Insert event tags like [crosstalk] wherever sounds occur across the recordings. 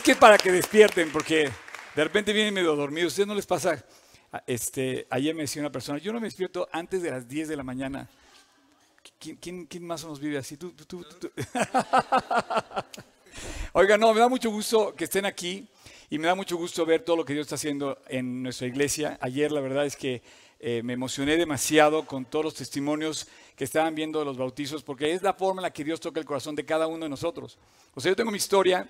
que para que despierten, porque de repente vienen medio dormidos. ¿Ustedes no les pasa? Este, ayer me decía una persona, yo no me despierto antes de las 10 de la mañana. ¿Quién, más nos vive así? ¿Tú, [laughs] Oiga, no, me da mucho gusto que estén aquí y me da mucho gusto ver todo lo que Dios está haciendo en nuestra iglesia. Ayer la verdad es que eh, me emocioné demasiado con todos los testimonios que estaban viendo de los bautizos, porque es la forma en la que Dios toca el corazón de cada uno de nosotros. O sea, yo tengo mi historia,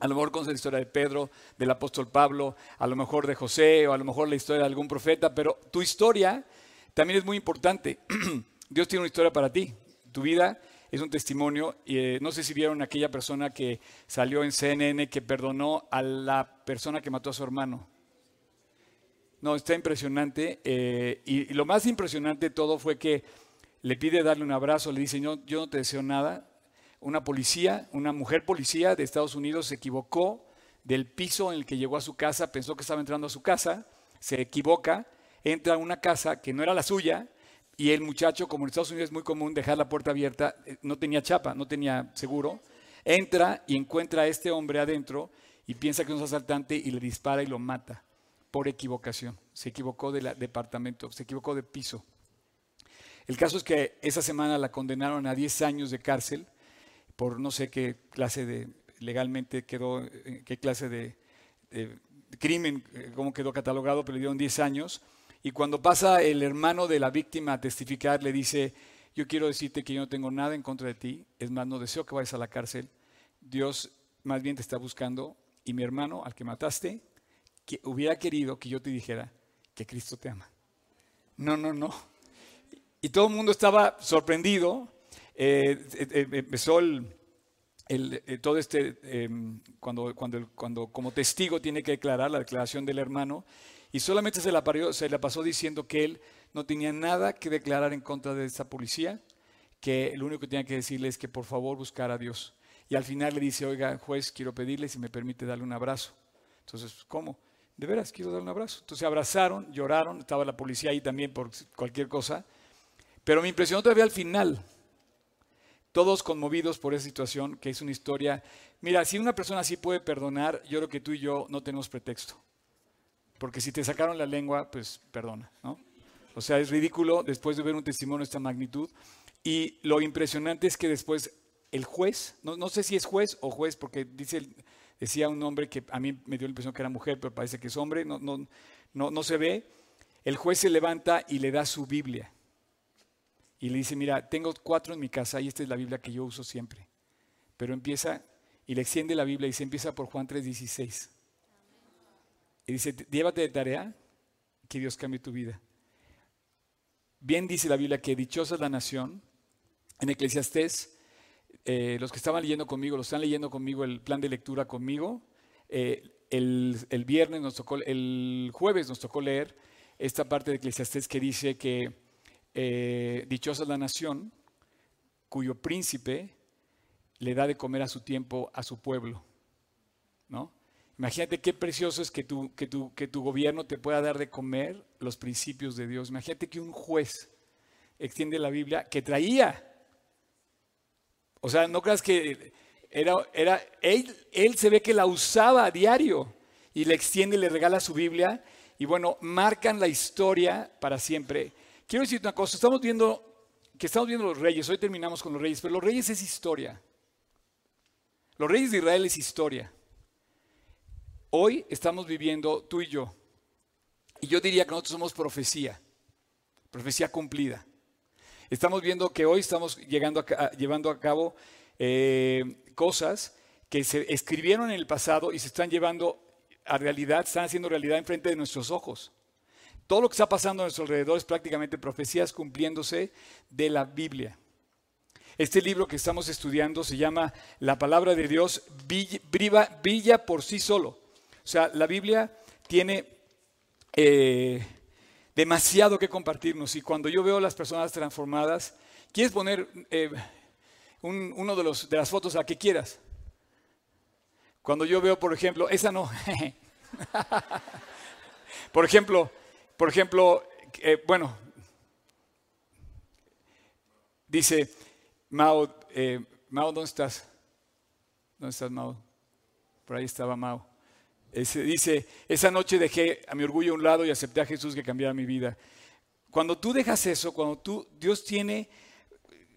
a lo mejor conoces la historia de Pedro, del apóstol Pablo, a lo mejor de José o a lo mejor la historia de algún profeta, pero tu historia también es muy importante. [clears throat] Dios tiene una historia para ti. Tu vida es un testimonio. Y, eh, no sé si vieron aquella persona que salió en CNN que perdonó a la persona que mató a su hermano. No, está impresionante. Eh, y, lo más impresionante de todo fue que le pide darle un abrazo, le dice, yo, yo no te deseo nada, una policía, una mujer policía de Estados Unidos se equivocó del piso en el que llegó a su casa, pensó que estaba entrando a su casa, se equivoca, entra a una casa que no era la suya y el muchacho, como en Estados Unidos es muy común dejar la puerta abierta, eh, no tenía chapa, no tenía seguro, entra y encuentra a este hombre adentro y piensa que es un asaltante y le dispara y lo mata por equivocación. Se equivocó de departamento, se equivocó de piso. El caso es que esa semana la condenaron a 10 años de cárcel por no sé qué clase de, legalmente quedó, eh, qué clase de, crimen, eh, cómo quedó catalogado, pero le dieron 10 años. Y cuando pasa el hermano de la víctima a testificar, le dice, yo quiero decirte que yo no tengo nada en contra de ti, es más, no deseo que vayas a la cárcel, Dios más bien te está buscando y mi hermano al que mataste, que hubiera querido que yo te dijera que Cristo te ama. No, no, no. Y todo el mundo estaba sorprendido empezó el, todo este, em, cuando, cuando, cuando como testigo tiene que declarar la declaración del hermano, y solamente se la, se la pasó diciendo que él no tenía nada que declarar en contra de esa policía, que lo único que tenía que decirle es que por favor buscara a Dios. Y al final le dice, oiga, juez, quiero pedirle si me permite darle un abrazo. Entonces, ¿cómo? De veras, quiero darle un abrazo. Entonces se abrazaron, lloraron, estaba la policía ahí también por cualquier cosa. Pero me impresionó todavía al final, todos conmovidos por esa situación, que es una historia. Mira, si una persona así puede perdonar, yo creo que tú y yo no tenemos pretexto. Porque si te sacaron la lengua, pues perdona, ¿no? O sea, es ridículo después de ver un testimonio de esta magnitud. Y lo impresionante es que después el juez, no, sé si es juez o juez, porque dice, decía un hombre que a mí me dio la impresión que era mujer, pero parece que es hombre, no, no, no, no se ve. El juez se levanta y le da su Biblia y le dice, mira, tengo cuatro en mi casa y esta es la Biblia que yo uso siempre. Pero empieza y le extiende la Biblia y se empieza por Juan 3:16. Y dice, llévate de tarea que Dios cambie tu vida. Bien dice la Biblia que dichosa es la nación. En Eclesiastés, eh, los que estaban leyendo conmigo, los están leyendo conmigo el plan de lectura conmigo. Eh, el, el, viernes nos tocó, el jueves nos tocó leer esta parte de Eclesiastés que dice que eh, dichosa la nación cuyo príncipe le da de comer a su tiempo a su pueblo. ¿no? Imagínate qué precioso es que tu, que, que tu gobierno te pueda dar de comer los principios de Dios. Imagínate que un juez extiende la Biblia que traía. O sea, no creas que era, era él, él se ve que la usaba a diario y le extiende y le regala su Biblia. Y bueno, marcan la historia para siempre. Quiero decirte una cosa, estamos viendo que estamos viendo los reyes, hoy terminamos con los reyes, pero los reyes es historia. Los reyes de Israel es historia. Hoy estamos viviendo tú y yo. Y yo diría que nosotros somos profecía, profecía cumplida. Estamos viendo que hoy estamos llevando a cabo eh, cosas que se escribieron en el pasado y se están llevando a realidad, están haciendo realidad enfrente de nuestros ojos. Todo lo que está pasando a nuestro alrededor es prácticamente profecías cumpliéndose de la Biblia. Este libro que estamos estudiando se llama La palabra de Dios brilla, por sí solo. O sea, la Biblia tiene eh, demasiado que compartirnos y cuando yo veo a las personas transformadas, ¿quieres poner eh, uno de, los, de las fotos a que quieras? Cuando yo veo, por ejemplo, esa no. [laughs] por ejemplo, por ejemplo, eh, bueno, dice Mao, eh, Mao, ¿dónde estás? ¿Dónde estás, Mao? por ahí estaba Mao. dice, esa noche dejé a mi orgullo a un lado y acepté a Jesús que cambiara mi vida. Cuando tú dejas eso, cuando tú, Dios tiene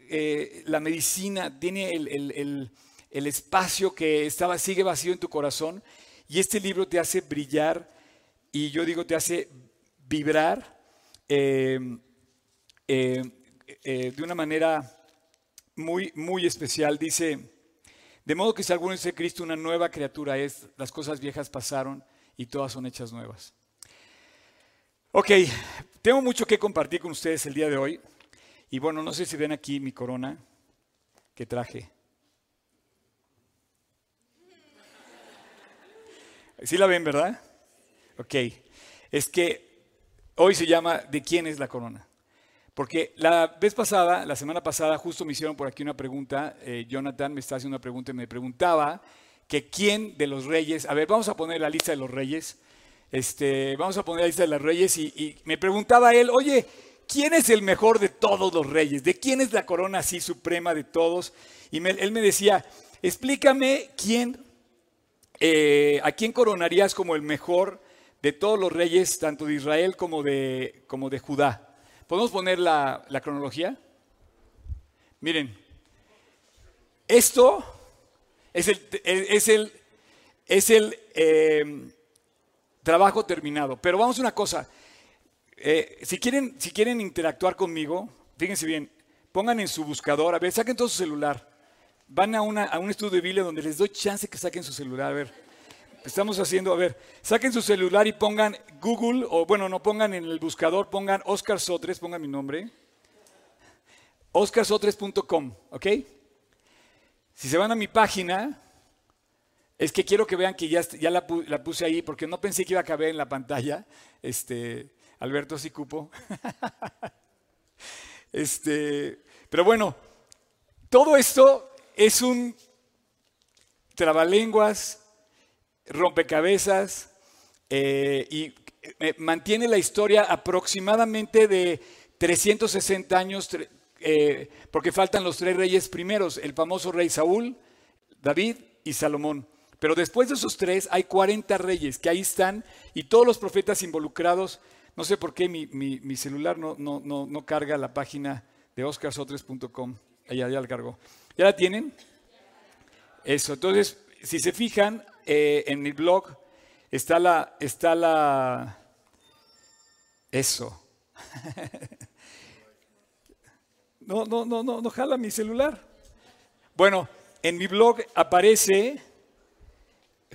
eh, la medicina, tiene el, espacio que estaba, sigue vacío en tu corazón y este libro te hace brillar y yo digo te hace vibrar eh, eh, de una manera muy, muy especial. Dice, de modo que si alguno de Cristo, una nueva criatura es, las cosas viejas pasaron y todas son hechas nuevas. Ok, tengo mucho que compartir con ustedes el día de hoy. Y bueno, no sé si ven aquí mi corona que traje. ¿Sí la ven, verdad? Ok, es que hoy se llama ¿De quién es la corona? Porque la vez pasada, la semana pasada, justo me hicieron por aquí una pregunta. Eh, Jonathan me está haciendo una pregunta y me preguntaba que quién de los reyes, a ver, vamos a poner la lista de los reyes. Este, vamos a poner la lista de los reyes y, me preguntaba él, oye, ¿quién es el mejor de todos los reyes? ¿De quién es la corona así suprema de todos? Y él me decía, explícame quién, eh, a quién coronarías como el mejor de todos los reyes, tanto de Israel como de, como de Judá. ¿Podemos poner la, cronología? Miren, esto es el, es el, es el eh, trabajo terminado. Pero vamos a una cosa. Eh, si, quieren, si quieren interactuar conmigo, fíjense bien, pongan en su buscador, a ver, saquen todo su celular. Van a, una, a un estudio de Biblia donde les doy chance que saquen su celular. A ver, Estamos haciendo, a ver, saquen su celular y pongan Google, o bueno, no pongan en el buscador, pongan Oscar Sotres, pongan mi nombre. OscarSotres.com, ¿ok? Si se van a mi página, es que quiero que vean que ya, ya la, puse ahí, porque no pensé que iba a caber en la pantalla. Este, Alberto Sicupo. [laughs] este, pero bueno, todo esto es un trabalenguas rompecabezas eh, y eh, mantiene la historia aproximadamente de 360 años, eh, porque faltan los tres reyes primeros, el famoso rey Saúl, David y Salomón. Pero después de esos tres hay 40 reyes que ahí están y todos los profetas involucrados. No sé por qué mi, celular no, no, no, carga la página de oscarsotres.com. Allá ya la cargó. ¿Ya la tienen? Eso, entonces, si se fijan, eh, en mi blog está la, está la, eso. [laughs] No, no, no, no, no jala mi celular. Bueno, en mi blog aparece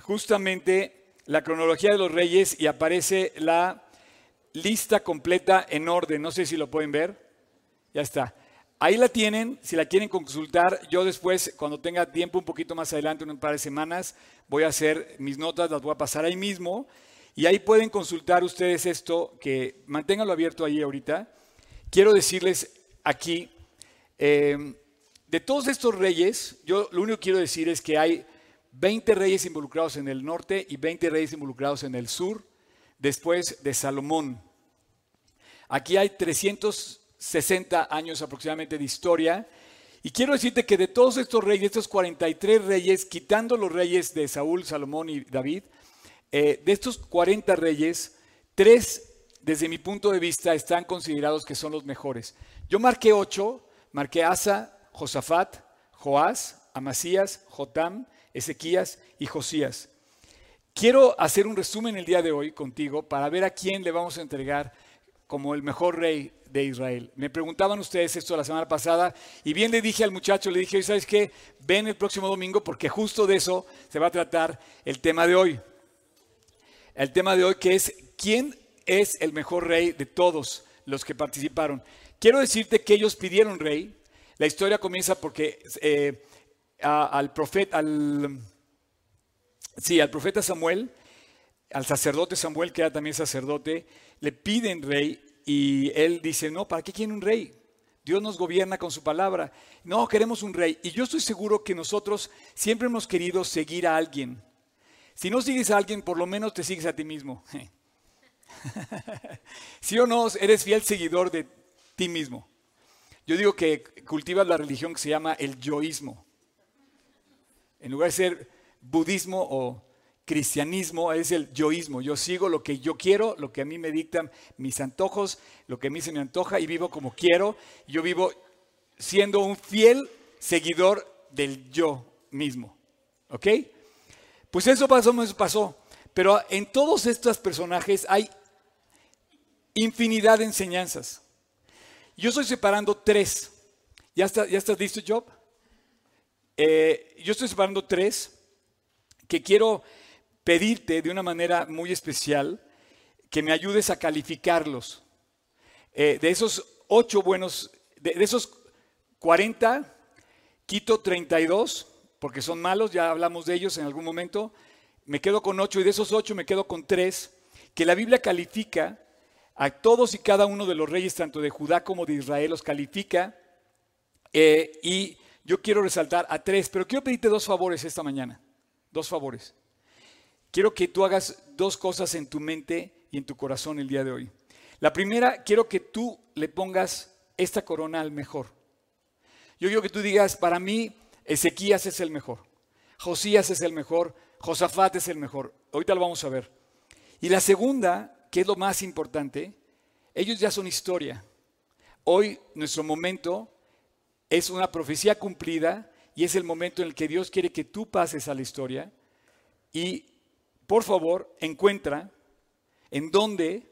justamente la cronología de los reyes y aparece la lista completa en orden. No sé si lo pueden ver. Ya está. Ahí la tienen, si la quieren consultar, yo después, cuando tenga tiempo un poquito más adelante, un par de semanas, voy a hacer mis notas, las voy a pasar ahí mismo, y ahí pueden consultar ustedes esto, que manténganlo abierto ahí ahorita. Quiero decirles aquí, em, de todos estos reyes, yo lo único que quiero decir es que hay 20 reyes involucrados en el norte y 20 reyes involucrados en el sur, después de Salomón. Aquí hay 300 60 años aproximadamente de historia. Y quiero decirte que de todos estos reyes, estos 43 reyes, quitando los reyes de Saúl, Salomón y David, eh, de estos 40 reyes, tres, desde mi punto de vista, están considerados que son los mejores. Yo marqué ocho, marqué Asa, Josafat, Joás, Amasías, Jotam, Ezequías y Josías. Quiero hacer un resumen el día de hoy contigo para ver a quién le vamos a entregar como el mejor rey de Israel. Me preguntaban ustedes esto la semana pasada y bien le dije al muchacho, le dije, ¿sabes qué? Ven el próximo domingo porque justo de eso se va a tratar el tema de hoy. El tema de hoy que es, ¿quién es el mejor rey de todos los que participaron? Quiero decirte que ellos pidieron rey. La historia comienza porque eh, al profeta, al, sí, al profeta Samuel, al sacerdote Samuel, que era también sacerdote, le piden rey y él dice, no, ¿para qué quieren un rey? Dios nos gobierna con su palabra. No, queremos un rey. Y yo estoy seguro que nosotros siempre hemos querido seguir a alguien. Si no sigues a alguien, por lo menos te sigues a ti mismo. [laughs] ¿Sí o no? Eres fiel seguidor de ti mismo. Yo digo que cultivas la religión que se llama el yoísmo. En lugar de ser budismo o cristianismo es el yoísmo. Yo sigo lo que yo quiero, lo que a mí me dictan mis antojos, lo que a mí se me antoja y vivo como quiero. Yo vivo siendo un fiel seguidor del yo mismo. ¿Ok? Pues eso pasó, eso pasó. Pero en todos estos personajes hay infinidad de enseñanzas. Yo estoy separando tres. ¿Ya, está, ya estás listo, Job? Eh, yo estoy separando tres que quiero pedirte de una manera muy especial que me ayudes a calificarlos. Eh, de esos ocho buenos, de, esos 40, quito 32, porque son malos, ya hablamos de ellos en algún momento. Me quedo con ocho y de esos ocho me quedo con tres, que la Biblia califica a todos y cada uno de los reyes, tanto de Judá como de Israel, los califica. Eh, y yo quiero resaltar a tres, pero quiero pedirte dos favores esta mañana. Dos favores. Quiero que tú hagas dos cosas en tu mente y en tu corazón el día de hoy. La primera, quiero que tú le pongas esta corona al mejor. Yo quiero que tú digas, para mí, Ezequías es el mejor, Josías es el mejor, Josafat es el mejor. Ahorita lo vamos a ver. Y la segunda, que es lo más importante, ellos ya son historia. Hoy nuestro momento es una profecía cumplida y es el momento en el que Dios quiere que tú pases a la historia. Y por favor, encuentra en dónde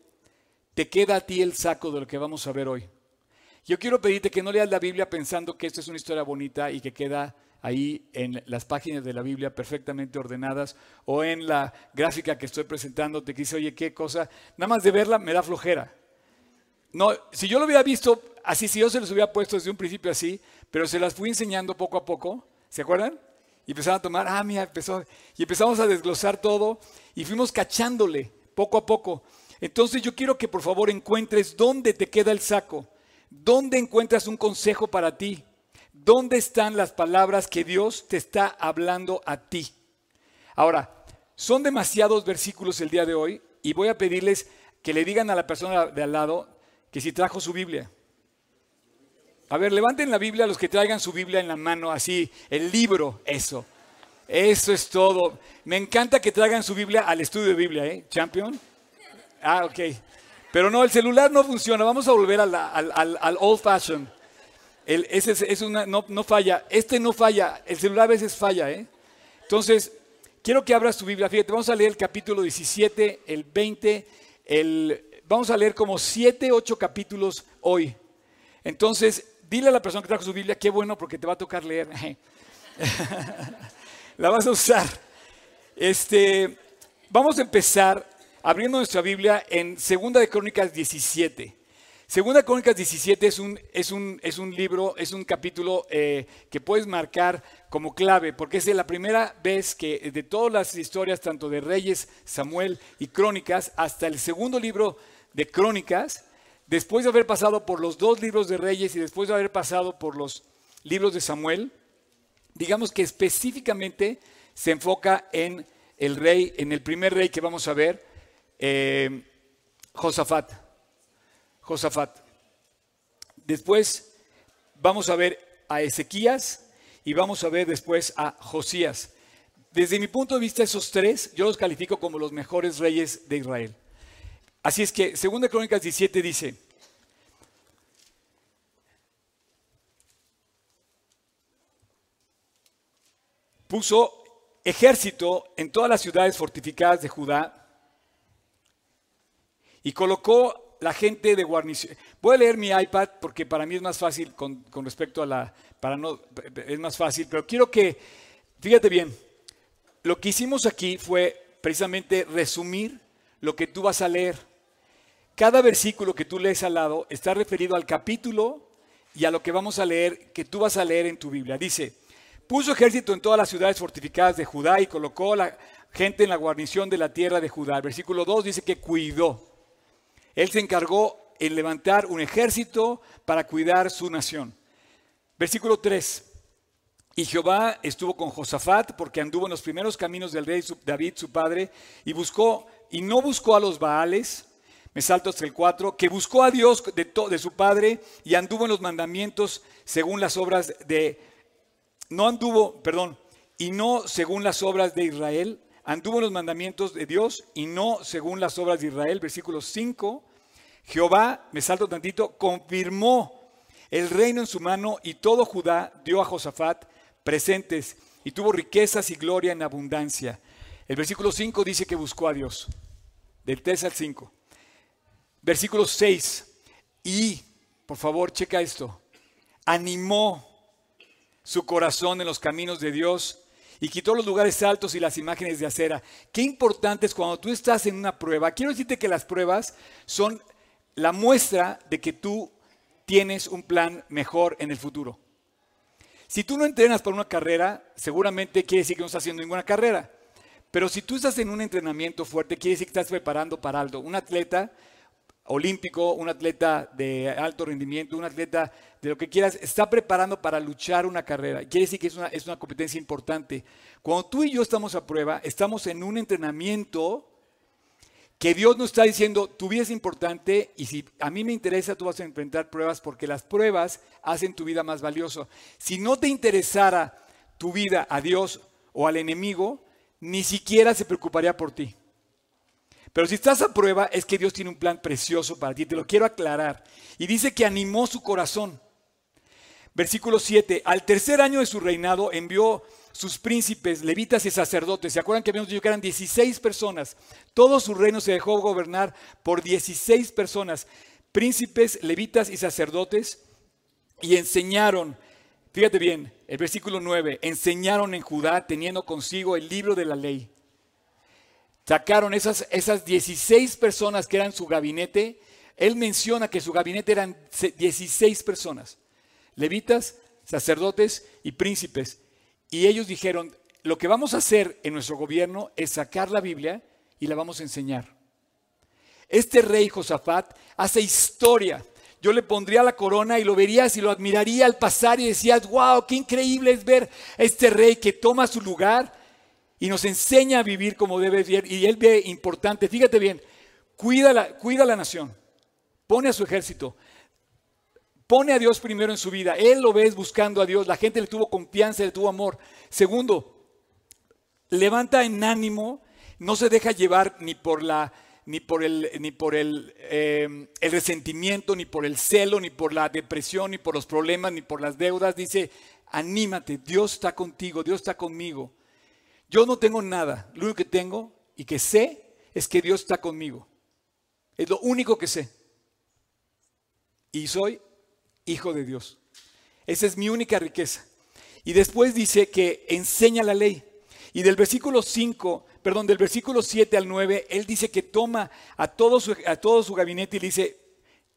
te queda a ti el saco de lo que vamos a ver hoy. Yo quiero pedirte que no leas la Biblia pensando que esto es una historia bonita y que queda ahí en las páginas de la Biblia perfectamente ordenadas o en la gráfica que estoy presentando te dice, oye, qué cosa, nada más de verla me da flojera. No, si yo lo hubiera visto así, si yo se los hubiera puesto desde un principio así, pero se las fui enseñando poco a poco, ¿se acuerdan? Y empezaron a tomar, ah, mira, empezó, y empezamos a desglosar todo y fuimos cachándole poco a poco. Entonces yo quiero que por favor encuentres dónde te queda el saco, dónde encuentras un consejo para ti, ¿Dónde están las palabras que Dios te está hablando a ti? Ahora, son demasiados versículos el día de hoy y voy a pedirles que le digan a la persona de al lado que si trajo su Biblia. A ver, levanten la Biblia los que traigan su Biblia en la mano, así, el libro, eso. Eso es todo. Me encanta que traigan su Biblia al estudio de Biblia, ¿eh? Champion. Ah, ok. Pero no, el celular no funciona. Vamos a volver al, al old fashion ese es, una, no, no, falla. Este no falla. El celular a veces falla. ¿eh? Entonces, quiero que abras tu Biblia. Fíjate, vamos a leer el capítulo 17, el 20. El, vamos a leer como 7, 8 capítulos hoy. Entonces, dile a la persona que trajo su Biblia, qué bueno porque te va a tocar leer. [laughs] la vas a usar. Este, vamos a empezar abriendo nuestra Biblia en 2 de Crónicas 17. Segunda Crónicas 17 es un, es un, es un libro, es un capítulo eh, que puedes marcar como clave, porque es la primera vez que de todas las historias, tanto de Reyes, Samuel y Crónicas, hasta el segundo libro de Crónicas, después de haber pasado por los dos libros de Reyes y después de haber pasado por los libros de Samuel, digamos que específicamente se enfoca en el rey, en el primer rey que vamos a ver, eh, Josafat. Josafat. Después vamos a ver a Ezequías y vamos a ver después a Josías. Desde mi punto de vista, esos tres yo los califico como los mejores reyes de Israel. Así es que, 2 Crónicas 17 dice, puso ejército en todas las ciudades fortificadas de Judá y colocó la gente de guarnición. Voy a leer mi iPad porque para mí es más fácil con, respecto a la. Para no, es más fácil, pero quiero que. Fíjate bien, lo que hicimos aquí fue precisamente resumir lo que tú vas a leer. Cada versículo que tú lees al lado está referido al capítulo y a lo que vamos a leer, que tú vas a leer en tu Biblia. Dice, puso ejército en todas las ciudades fortificadas de Judá y colocó la gente en la guarnición de la tierra de Judá. Versículo 2 dice que cuidó. Él se encargó en levantar un ejército para cuidar su nación. Versículo 3. Y Jehová estuvo con Josafat porque anduvo en los primeros caminos del rey David, su padre, y buscó, y no buscó a los Baales, me salto hasta el 4, que buscó a Dios de, de su padre y anduvo en los mandamientos según las obras de, no anduvo, perdón, y no según las obras de Israel, anduvo en los mandamientos de Dios y no según las obras de Israel. Versículo 5. Jehová, me salto tantito, confirmó el reino en su mano y todo Judá dio a Josafat presentes y tuvo riquezas y gloria en abundancia. El versículo 5 dice que buscó a Dios, del 3 al 5. Versículo 6, y, por favor, checa esto, animó su corazón en los caminos de Dios y quitó los lugares altos y las imágenes de acera. Qué importante es cuando tú estás en una prueba. Quiero decirte que las pruebas son la muestra de que tú tienes un plan mejor en el futuro. Si tú no entrenas para una carrera, seguramente quiere decir que no estás haciendo ninguna carrera. Pero si tú estás en un entrenamiento fuerte, quiere decir que estás preparando para algo. Un atleta olímpico, un atleta de alto rendimiento, un atleta de lo que quieras, está preparando para luchar una carrera. Quiere decir que es una, es una competencia importante. Cuando tú y yo estamos a prueba, estamos en un entrenamiento que Dios nos está diciendo, tu vida es importante y si a mí me interesa, tú vas a enfrentar pruebas porque las pruebas hacen tu vida más valiosa. Si no te interesara tu vida a Dios o al enemigo, ni siquiera se preocuparía por ti. Pero si estás a prueba, es que Dios tiene un plan precioso para ti, te lo quiero aclarar. Y dice que animó su corazón. Versículo 7, al tercer año de su reinado envió sus príncipes, levitas y sacerdotes. ¿Se acuerdan que habíamos dicho que eran 16 personas? Todo su reino se dejó gobernar por 16 personas, príncipes, levitas y sacerdotes, y enseñaron, fíjate bien, el versículo 9, enseñaron en Judá teniendo consigo el libro de la ley. Sacaron esas, esas 16 personas que eran su gabinete. Él menciona que su gabinete eran 16 personas, levitas, sacerdotes y príncipes. Y ellos dijeron, lo que vamos a hacer en nuestro gobierno es sacar la Biblia y la vamos a enseñar. Este rey Josafat hace historia. Yo le pondría la corona y lo verías y lo admiraría al pasar y decías, wow, qué increíble es ver este rey que toma su lugar y nos enseña a vivir como debe vivir. Y él ve importante, fíjate bien, cuida la, cuida la nación, pone a su ejército, Pone a Dios primero en su vida. Él lo ves buscando a Dios. La gente le tuvo confianza, le tuvo amor. Segundo, levanta en ánimo, no se deja llevar ni por la ni por el, ni por el, eh, el resentimiento, ni por el celo, ni por la depresión, ni por los problemas, ni por las deudas. Dice, anímate, Dios está contigo, Dios está conmigo. Yo no tengo nada, lo único que tengo y que sé es que Dios está conmigo. Es lo único que sé. Y soy hijo de Dios. Esa es mi única riqueza. Y después dice que enseña la ley. Y del versículo 5, perdón, del versículo 7 al 9, él dice que toma a todo a todo su gabinete y le dice,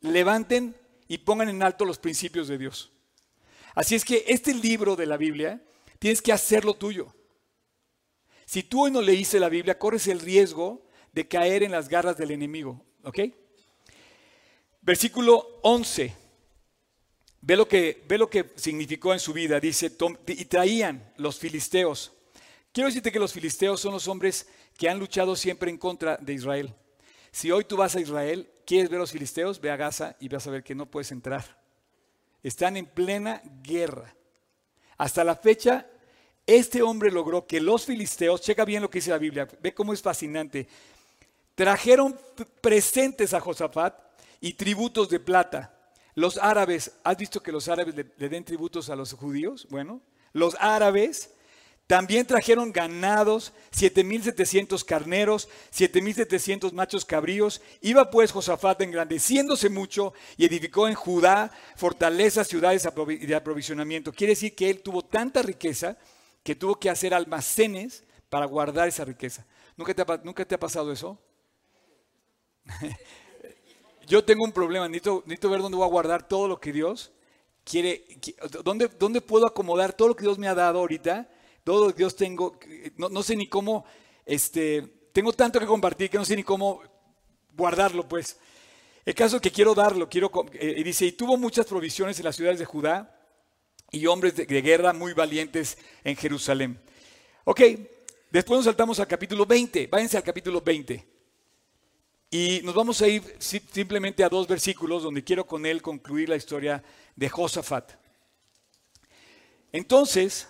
levanten y pongan en alto los principios de Dios. Así es que este libro de la Biblia tienes que hacerlo tuyo. Si tú hoy no leíste la Biblia, corres el riesgo de caer en las garras del enemigo. ¿Ok? Versículo 11. Ve lo, que, ve lo que significó en su vida. Dice, y traían los filisteos. Quiero decirte que los filisteos son los hombres que han luchado siempre en contra de Israel. Si hoy tú vas a Israel, quieres ver a los filisteos, ve a Gaza y vas a ver que no puedes entrar. Están en plena guerra. Hasta la fecha, este hombre logró que los filisteos, checa bien lo que dice la Biblia, ve cómo es fascinante, trajeron presentes a Josafat y tributos de plata los árabes, ¿has visto que los árabes le, den tributos a los judíos? Bueno, los árabes también trajeron ganados, 7.700 carneros, 7.700 machos cabríos. Iba pues Josafat engrandeciéndose mucho y edificó en Judá fortalezas, ciudades de aprovisionamiento. Quiere decir que él tuvo tanta riqueza que tuvo que hacer almacenes para guardar esa riqueza. ¿Nunca te ha, ¿nunca te ha pasado eso? [laughs] yo tengo un problema, necesito, ver dónde voy a guardar todo lo que Dios quiere, dónde, puedo acomodar todo lo que Dios me ha dado ahorita, todo lo que Dios tengo, no, sé ni cómo, este, tengo tanto que compartir que no sé ni cómo guardarlo, pues. El caso es que quiero darlo, quiero, eh, dice, y tuvo muchas provisiones en las ciudades de Judá y hombres de, guerra muy valientes en Jerusalén. Ok, después nos saltamos al capítulo 20, váyanse al capítulo 20. Y nos vamos a ir simplemente a dos versículos donde quiero con él concluir la historia de Josafat. Entonces,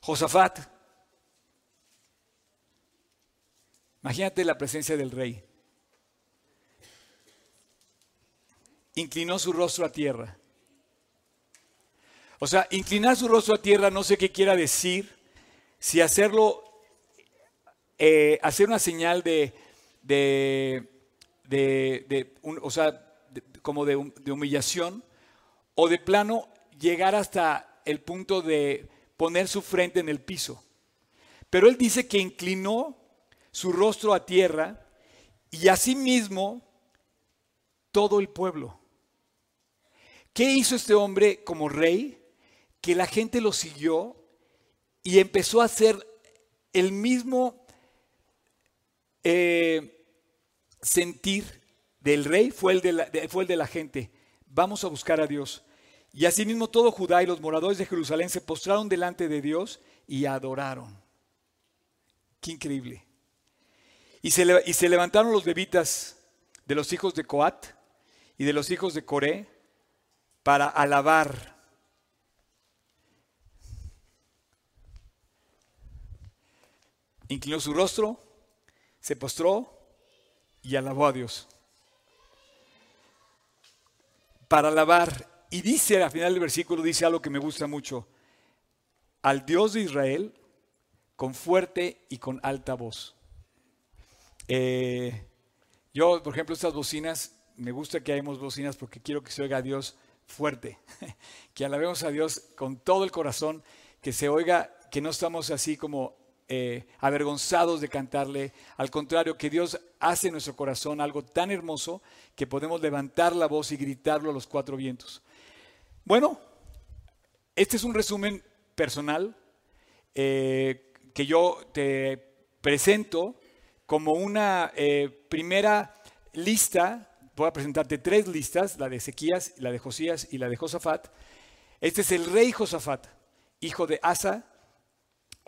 Josafat Imagínate la presencia del rey. Inclinó su rostro a tierra. O sea, inclinar su rostro a tierra no sé qué quiera decir, si hacerlo, eh, hacer una señal de, de, de, o sea, como de, de humillación, o de plano llegar hasta el punto de poner su frente en el piso. Pero él dice que inclinó su rostro a tierra y asimismo todo el pueblo. ¿Qué hizo este hombre como rey? Que la gente lo siguió y empezó a hacer el mismo eh, sentir del rey, fue el de, la, fue el de la gente. Vamos a buscar a Dios. Y asimismo todo Judá y los moradores de Jerusalén se postraron delante de Dios y adoraron. Qué increíble. Y se, y se levantaron los levitas de los hijos de Coat y de los hijos de Coré para alabar. Inclinó su rostro, se postró y alabó a Dios. Para alabar y dice al final del versículo, dice algo que me gusta mucho. Al Dios de Israel con fuerte y con alta voz. Eh, yo, por ejemplo, estas bocinas, me gusta que hayamos bocinas porque quiero que se oiga a Dios fuerte, [laughs] que alabemos a Dios con todo el corazón, que se oiga, que no estamos así como eh, avergonzados de cantarle, al contrario, que Dios hace en nuestro corazón algo tan hermoso que podemos levantar la voz y gritarlo a los cuatro vientos. Bueno, este es un resumen personal eh, que yo te presento como una eh, primera lista. Voy a presentarte tres listas, la de Ezequías, la de Josías y la de Josafat. Este es el rey Josafat, hijo de Asa.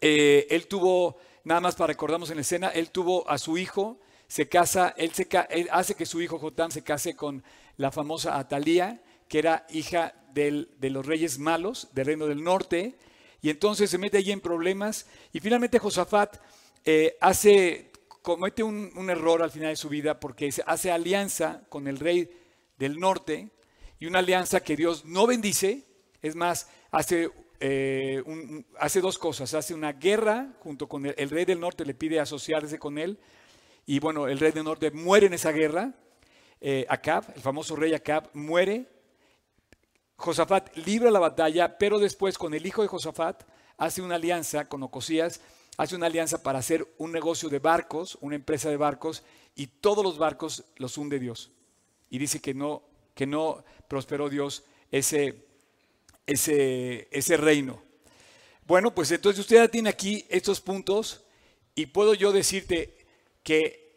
Eh, él tuvo, nada más para recordarnos en la escena, él tuvo a su hijo, se casa, él, se, hace que su hijo Jotam se case con la famosa Atalía, que era hija de los reyes malos del reino del norte, y entonces se mete allí en problemas, y finalmente Josafat eh, hace, comete un, error al final de su vida porque hace alianza con el rey del norte, y una alianza que Dios no bendice, es más, hace, eh, hace dos cosas, hace una guerra junto con el, rey del norte, le pide asociarse con él, y bueno, el rey del norte muere en esa guerra, eh, Acab, el famoso rey Acab, muere, Josafat libra la batalla, pero después con el hijo de Josafat hace una alianza con Ocosías, hace una alianza para hacer un negocio de barcos, una empresa de barcos, y todos los barcos los hunde Dios. Y dice que no, que no prosperó Dios ese, ese, ese reino. Bueno, pues entonces usted ya tiene aquí estos puntos y puedo yo decirte que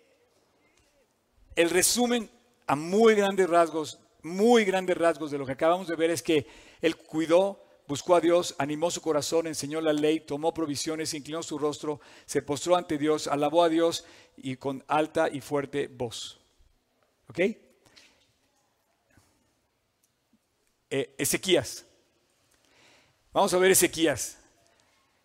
el resumen a muy grandes rasgos muy grandes rasgos de lo que acabamos de ver es que él cuidó, buscó a Dios, animó su corazón, enseñó la ley, tomó provisiones, inclinó su rostro, se postró ante Dios, alabó a Dios y con alta y fuerte voz. ¿Ok? Eh, Ezequías. Vamos a ver Ezequías.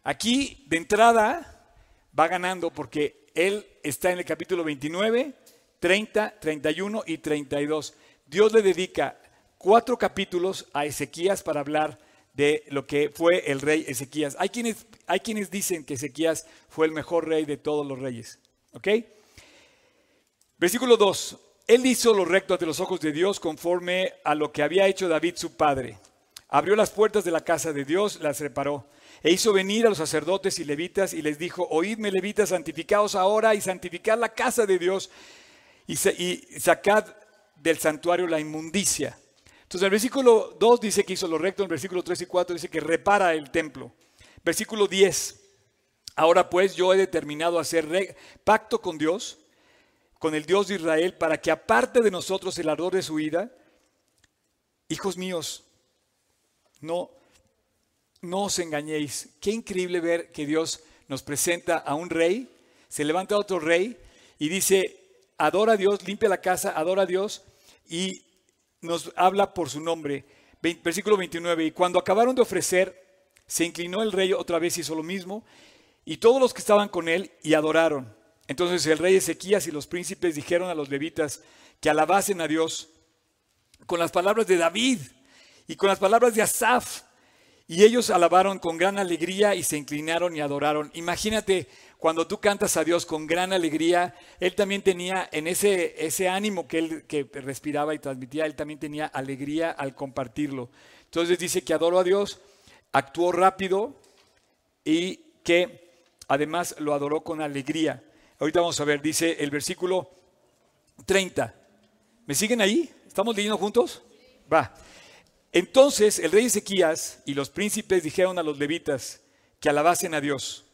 Aquí de entrada va ganando porque él está en el capítulo 29, 30, 31 y 32. Dios le dedica cuatro capítulos a Ezequías para hablar de lo que fue el rey Ezequías. Hay quienes, hay quienes dicen que Ezequías fue el mejor rey de todos los reyes. ¿Ok? Versículo 2. Él hizo lo recto ante los ojos de Dios conforme a lo que había hecho David su padre. Abrió las puertas de la casa de Dios, las reparó. E hizo venir a los sacerdotes y levitas y les dijo, oídme levitas, santificaos ahora y santificad la casa de Dios y, sacad del santuario la inmundicia. Entonces el versículo 2 dice que hizo lo recto, el versículo 3 y 4 dice que repara el templo. Versículo 10, ahora pues yo he determinado hacer pacto con Dios, con el Dios de Israel, para que aparte de nosotros el ardor de su ira, hijos míos, no, no os engañéis. Qué increíble ver que Dios nos presenta a un rey, se levanta otro rey y dice, adora a Dios, limpia la casa, adora a Dios y nos habla por su nombre. Versículo 29, y cuando acabaron de ofrecer, se inclinó el rey otra vez y hizo lo mismo, y todos los que estaban con él y adoraron. Entonces el rey Ezequías y los príncipes dijeron a los levitas que alabasen a Dios con las palabras de David y con las palabras de Asaf. Y ellos alabaron con gran alegría y se inclinaron y adoraron. Imagínate cuando tú cantas a Dios con gran alegría, Él también tenía en ese, ese ánimo que Él que respiraba y transmitía, Él también tenía alegría al compartirlo. Entonces dice que adoró a Dios, actuó rápido y que además lo adoró con alegría. Ahorita vamos a ver, dice el versículo 30. ¿Me siguen ahí? ¿Estamos leyendo juntos? Va. Entonces el rey Ezequías y los príncipes dijeron a los levitas que alabasen a Dios.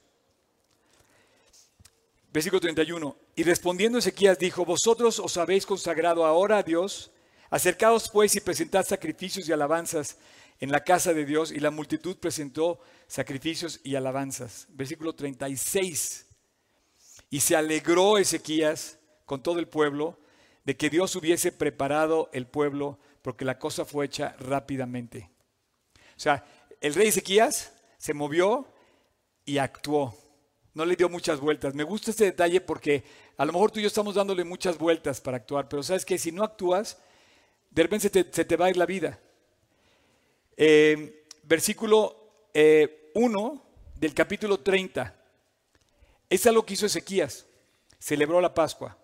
Versículo 31. Y respondiendo Ezequías dijo, vosotros os habéis consagrado ahora a Dios, acercaos pues y presentad sacrificios y alabanzas en la casa de Dios. Y la multitud presentó sacrificios y alabanzas. Versículo 36. Y se alegró Ezequías con todo el pueblo de que Dios hubiese preparado el pueblo porque la cosa fue hecha rápidamente. O sea, el rey Ezequías se movió y actuó. No le dio muchas vueltas. Me gusta este detalle porque a lo mejor tú y yo estamos dándole muchas vueltas para actuar, pero sabes que si no actúas, de repente se te, va a ir la vida. Eh, versículo 1 eh, del capítulo 30. Es algo que hizo Ezequías. Celebró la Pascua.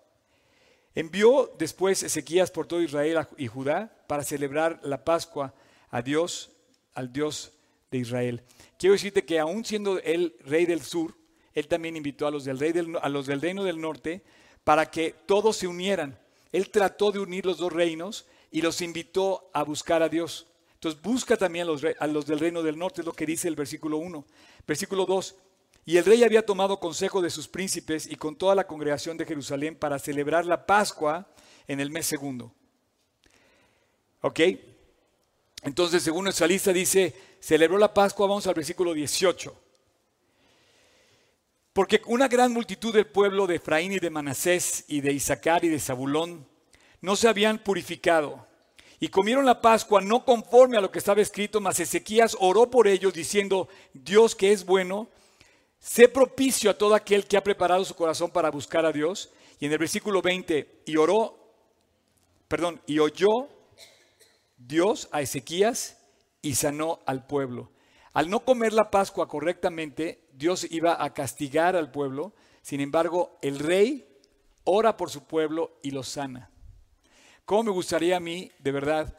Envió después Ezequías por todo Israel y Judá para celebrar la Pascua a Dios, al Dios de Israel. Quiero decirte que aún siendo el rey del sur, él también invitó a los del, rey a los del reino del norte para que todos se unieran. Él trató de unir los dos reinos y los invitó a buscar a Dios. Entonces busca también a los, a los del reino del norte, es lo que dice el versículo 1. Versículo 2, y el rey había tomado consejo de sus príncipes y con toda la congregación de Jerusalén para celebrar la Pascua en el mes segundo. ¿Ok? Entonces, según nuestra lista dice, celebró la Pascua, vamos al versículo 18. Porque una gran multitud del pueblo de Efraín y de Manasés y de Isaacar y de Zabulón no se habían purificado y comieron la Pascua no conforme a lo que estaba escrito, mas Ezequías oró por ellos diciendo, Dios que es bueno, Sé propicio a todo aquel que ha preparado su corazón para buscar a Dios. Y en el versículo 20, y oró, perdón, y oyó Dios a Ezequías y sanó al pueblo. Al no comer la Pascua correctamente, Dios iba a castigar al pueblo. Sin embargo, el rey ora por su pueblo y lo sana. ¿Cómo me gustaría a mí, de verdad,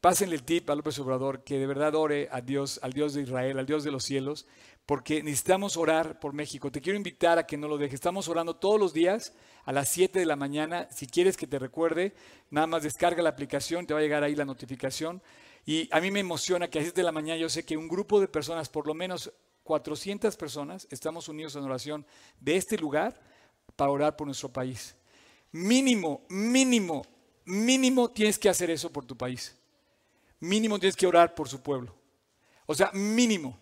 pásenle el tip a López Obrador, que de verdad ore a Dios, al Dios de Israel, al Dios de los cielos, porque necesitamos orar por México. Te quiero invitar a que no lo dejes. Estamos orando todos los días a las 7 de la mañana. Si quieres que te recuerde, nada más descarga la aplicación, te va a llegar ahí la notificación. Y a mí me emociona que a las 7 de la mañana yo sé que un grupo de personas, por lo menos 400 personas, estamos unidos en oración de este lugar para orar por nuestro país. Mínimo, mínimo, mínimo tienes que hacer eso por tu país. Mínimo tienes que orar por su pueblo. O sea, mínimo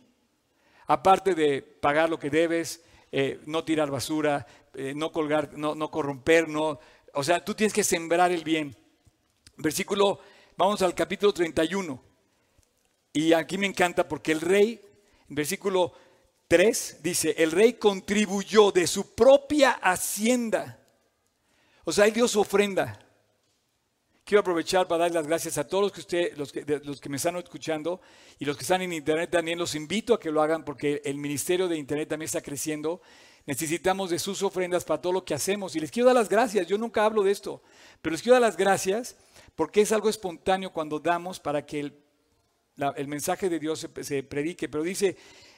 aparte de pagar lo que debes, eh, no tirar basura, eh, no colgar, no, no corromper, no, o sea, tú tienes que sembrar el bien. Versículo, vamos al capítulo 31. Y aquí me encanta porque el rey, versículo 3, dice, el rey contribuyó de su propia hacienda. O sea, él dio su ofrenda. Quiero aprovechar para dar las gracias a todos los que, usted, los, que, me están escuchando y los que están en Internet también. Los invito a que lo hagan porque el ministerio de Internet también está creciendo. Necesitamos de sus ofrendas para todo lo que hacemos. Y les quiero dar las gracias. Yo nunca hablo de esto, pero les quiero dar las gracias porque es algo espontáneo cuando damos para que el, mensaje de Dios se predique. Pero dice,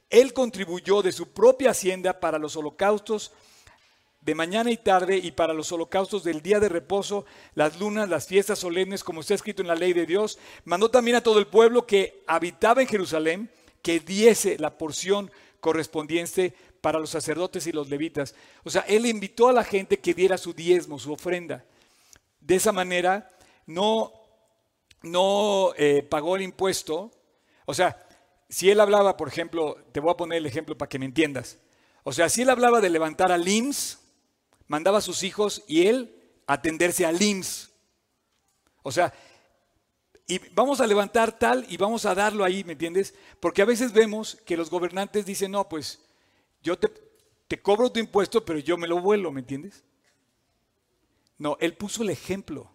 Él contribuyó de su propia hacienda para los holocaustos de mañana y tarde y para los holocaustos del día de reposo, las lunas, las fiestas solemnes, como está escrito en la ley de Dios. Mandó también a todo el pueblo que habitaba en Jerusalén que diese la porción correspondiente para los sacerdotes y los levitas. O sea, él invitó a la gente que diera su diezmo, su ofrenda. De esa manera no, no eh, pagó el impuesto. O sea, si él hablaba, por ejemplo, te voy a poner el ejemplo para que me entiendas. O sea, si él hablaba de levantar al IMSS, mandaba a sus hijos y él atenderse al IMSS. O sea, y vamos a levantar tal y vamos a darlo ahí, ¿me entiendes? Porque a veces vemos que los gobernantes dicen, no, pues yo te, te cobro tu impuesto, pero yo me lo vuelo, ¿me entiendes? No, él puso el ejemplo.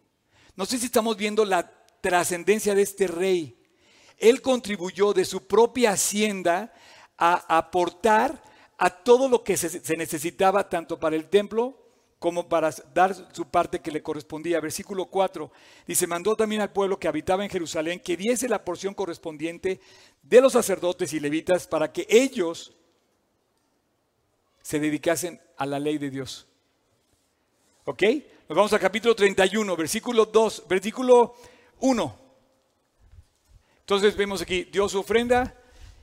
No sé si estamos viendo la trascendencia de este rey. Él contribuyó de su propia hacienda a aportar a todo lo que se, necesitaba, tanto para el templo como para dar su parte que le correspondía. Versículo 4 dice, mandó también al pueblo que habitaba en Jerusalén que diese la porción correspondiente de los sacerdotes y levitas para que ellos se dedicasen a la ley de Dios. ¿Ok? Nos vamos al capítulo 31, versículo 2, versículo 1. Entonces vemos aquí, dio su ofrenda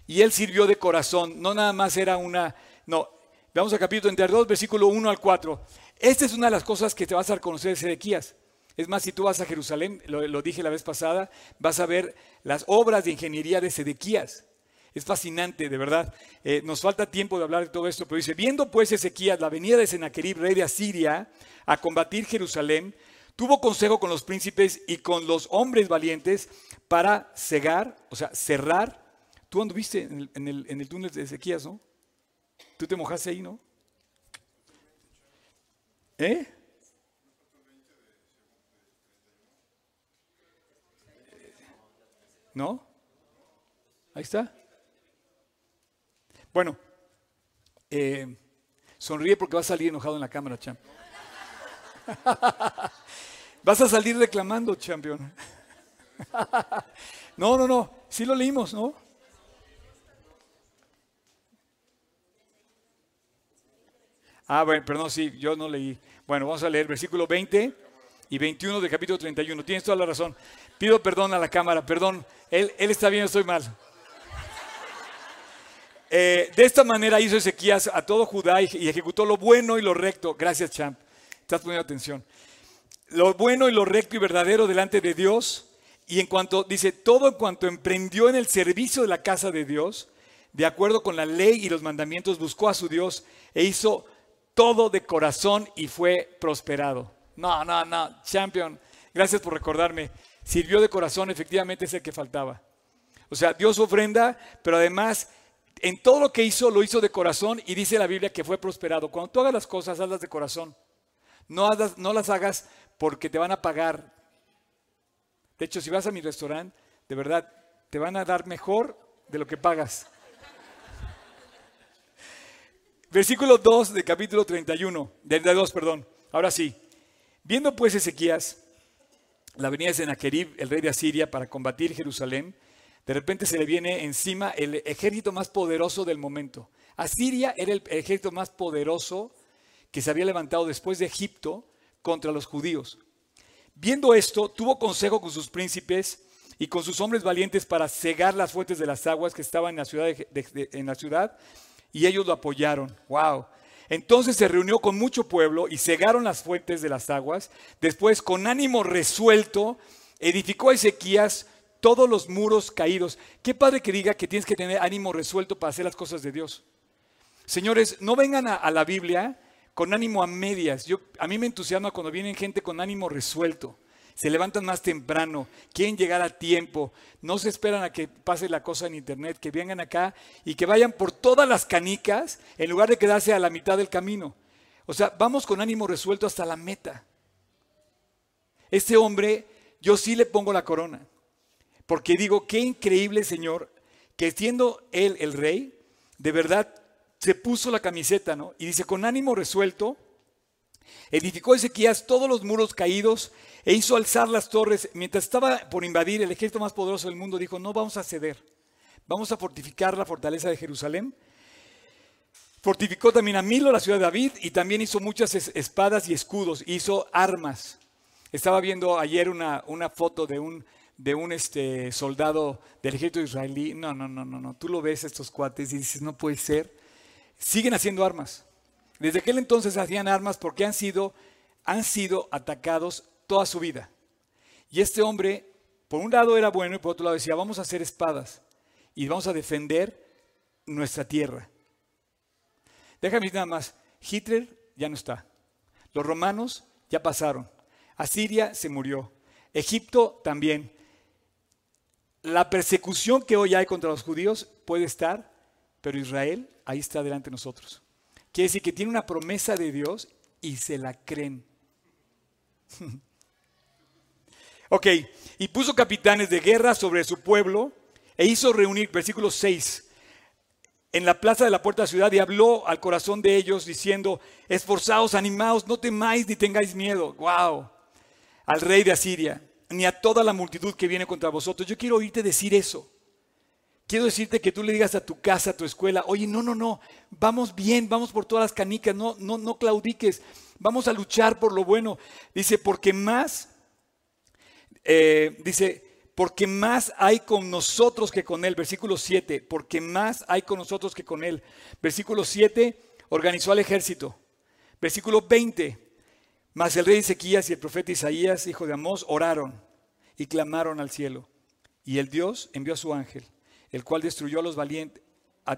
y él sirvió de corazón. No nada más era una, no. Vamos al capítulo 32, versículo 1 al 4. Esta es una de las cosas que te vas a reconocer de Sedequías. Es más, si tú vas a Jerusalén, lo, dije la vez pasada, vas a ver las obras de ingeniería de Sedequías. Es fascinante, de verdad. Eh, nos falta tiempo de hablar de todo esto, pero dice, viendo pues Ezequías la venida de Sennacherib, rey de Asiria, a combatir Jerusalén, tuvo consejo con los príncipes y con los hombres valientes para cegar, o sea, cerrar. Tú anduviste en el, en el túnel de Ezequías, ¿no? Tú te mojaste ahí, ¿no? ¿Eh? ¿No? Ahí está. Bueno, eh, sonríe porque vas a salir enojado en la cámara, champ. [laughs] vas a salir reclamando, champion. [laughs] no, no, no, sí lo leímos, ¿no? Ah, bueno, perdón, sí, yo no leí. Bueno, vamos a leer versículo 20 y 21 del capítulo 31. Tienes toda la razón. Pido perdón a la cámara, perdón. Él, él está bien, estoy mal. Eh, de esta manera hizo Ezequías a todo Judá y, ejecutó lo bueno y lo recto. Gracias, Champ. Estás poniendo atención. Lo bueno y lo recto y verdadero delante de Dios. Y en cuanto, dice, todo en cuanto emprendió en el servicio de la casa de Dios, de acuerdo con la ley y los mandamientos, buscó a su Dios e hizo todo de corazón y fue prosperado. No, no, no, champion, gracias por recordarme. Sirvió de corazón, efectivamente es el que faltaba. O sea, dio su ofrenda, pero además en todo lo que hizo, lo hizo de corazón y dice la Biblia que fue prosperado. Cuando tú hagas las cosas, hazlas de corazón. No, no las hagas porque te van a pagar. De hecho, si vas a mi restaurante, de verdad, te van a dar mejor de lo que pagas. Versículo 2 del capítulo 31, del 2, perdón. Ahora sí. Viendo pues Ezequías la venida de Sennacherib, el rey de Asiria, para combatir Jerusalén, de repente se le viene encima el ejército más poderoso del momento. Asiria era el ejército más poderoso que se había levantado después de Egipto contra los judíos. Viendo esto, tuvo consejo con sus príncipes y con sus hombres valientes para cegar las fuentes de las aguas que estaban en la ciudad y ellos lo apoyaron. ¡Wow! Entonces se reunió con mucho pueblo y cegaron las fuentes de las aguas. Después, con ánimo resuelto, edificó Ezequías todos los muros caídos. Qué padre que diga que tienes que tener ánimo resuelto para hacer las cosas de Dios. Señores, no vengan a, la Biblia con ánimo a medias. Yo, a mí me entusiasma cuando vienen gente con ánimo resuelto. Se levantan más temprano, quieren llegar a tiempo, no se esperan a que pase la cosa en internet, que vengan acá y que vayan por todas las canicas en lugar de quedarse a la mitad del camino. O sea, vamos con ánimo resuelto hasta la meta. Este hombre, yo sí le pongo la corona. Porque digo, qué increíble Señor, que siendo Él el rey, de verdad se puso la camiseta, ¿no? Y dice, con ánimo resuelto, edificó Ezequías todos los muros caídos e hizo alzar las torres. Mientras estaba por invadir el ejército más poderoso del mundo, dijo, no vamos a ceder, vamos a fortificar la fortaleza de Jerusalén. Fortificó también a Milo, la ciudad de David, y también hizo muchas espadas y escudos, hizo armas. Estaba viendo ayer una, una foto de un de un este, soldado del ejército israelí. No, no, no, no, no. Tú lo ves estos cuates y dices, no puede ser. Siguen haciendo armas. Desde aquel entonces hacían armas porque han sido, han sido atacados toda su vida. Y este hombre, por un lado era bueno y por otro lado decía, vamos a hacer espadas y vamos a defender nuestra tierra. Déjame nada más, Hitler ya no está. Los romanos ya pasaron. Asiria se murió. Egipto también la persecución que hoy hay contra los judíos puede estar, pero Israel ahí está delante de nosotros. Quiere decir que tiene una promesa de Dios y se la creen. [laughs] ok, y puso capitanes de guerra sobre su pueblo e hizo reunir, versículo 6, en la plaza de la puerta de la ciudad y habló al corazón de ellos diciendo, esforzaos, animaos, no temáis ni tengáis miedo. Wow. Al rey de Asiria, ni a toda la multitud que viene contra vosotros. Yo quiero oírte decir eso. Quiero decirte que tú le digas a tu casa, a tu escuela, oye, no, no, no, vamos bien, vamos por todas las canicas, no, no, no claudiques, vamos a luchar por lo bueno. Dice, porque más, eh, dice, porque más hay con nosotros que con él. Versículo 7, porque más hay con nosotros que con él. Versículo 7, organizó al ejército. Versículo 20, mas el rey Ezequías y el profeta Isaías, hijo de Amós, oraron y clamaron al cielo. Y el Dios envió a su ángel, el cual destruyó a los valientes,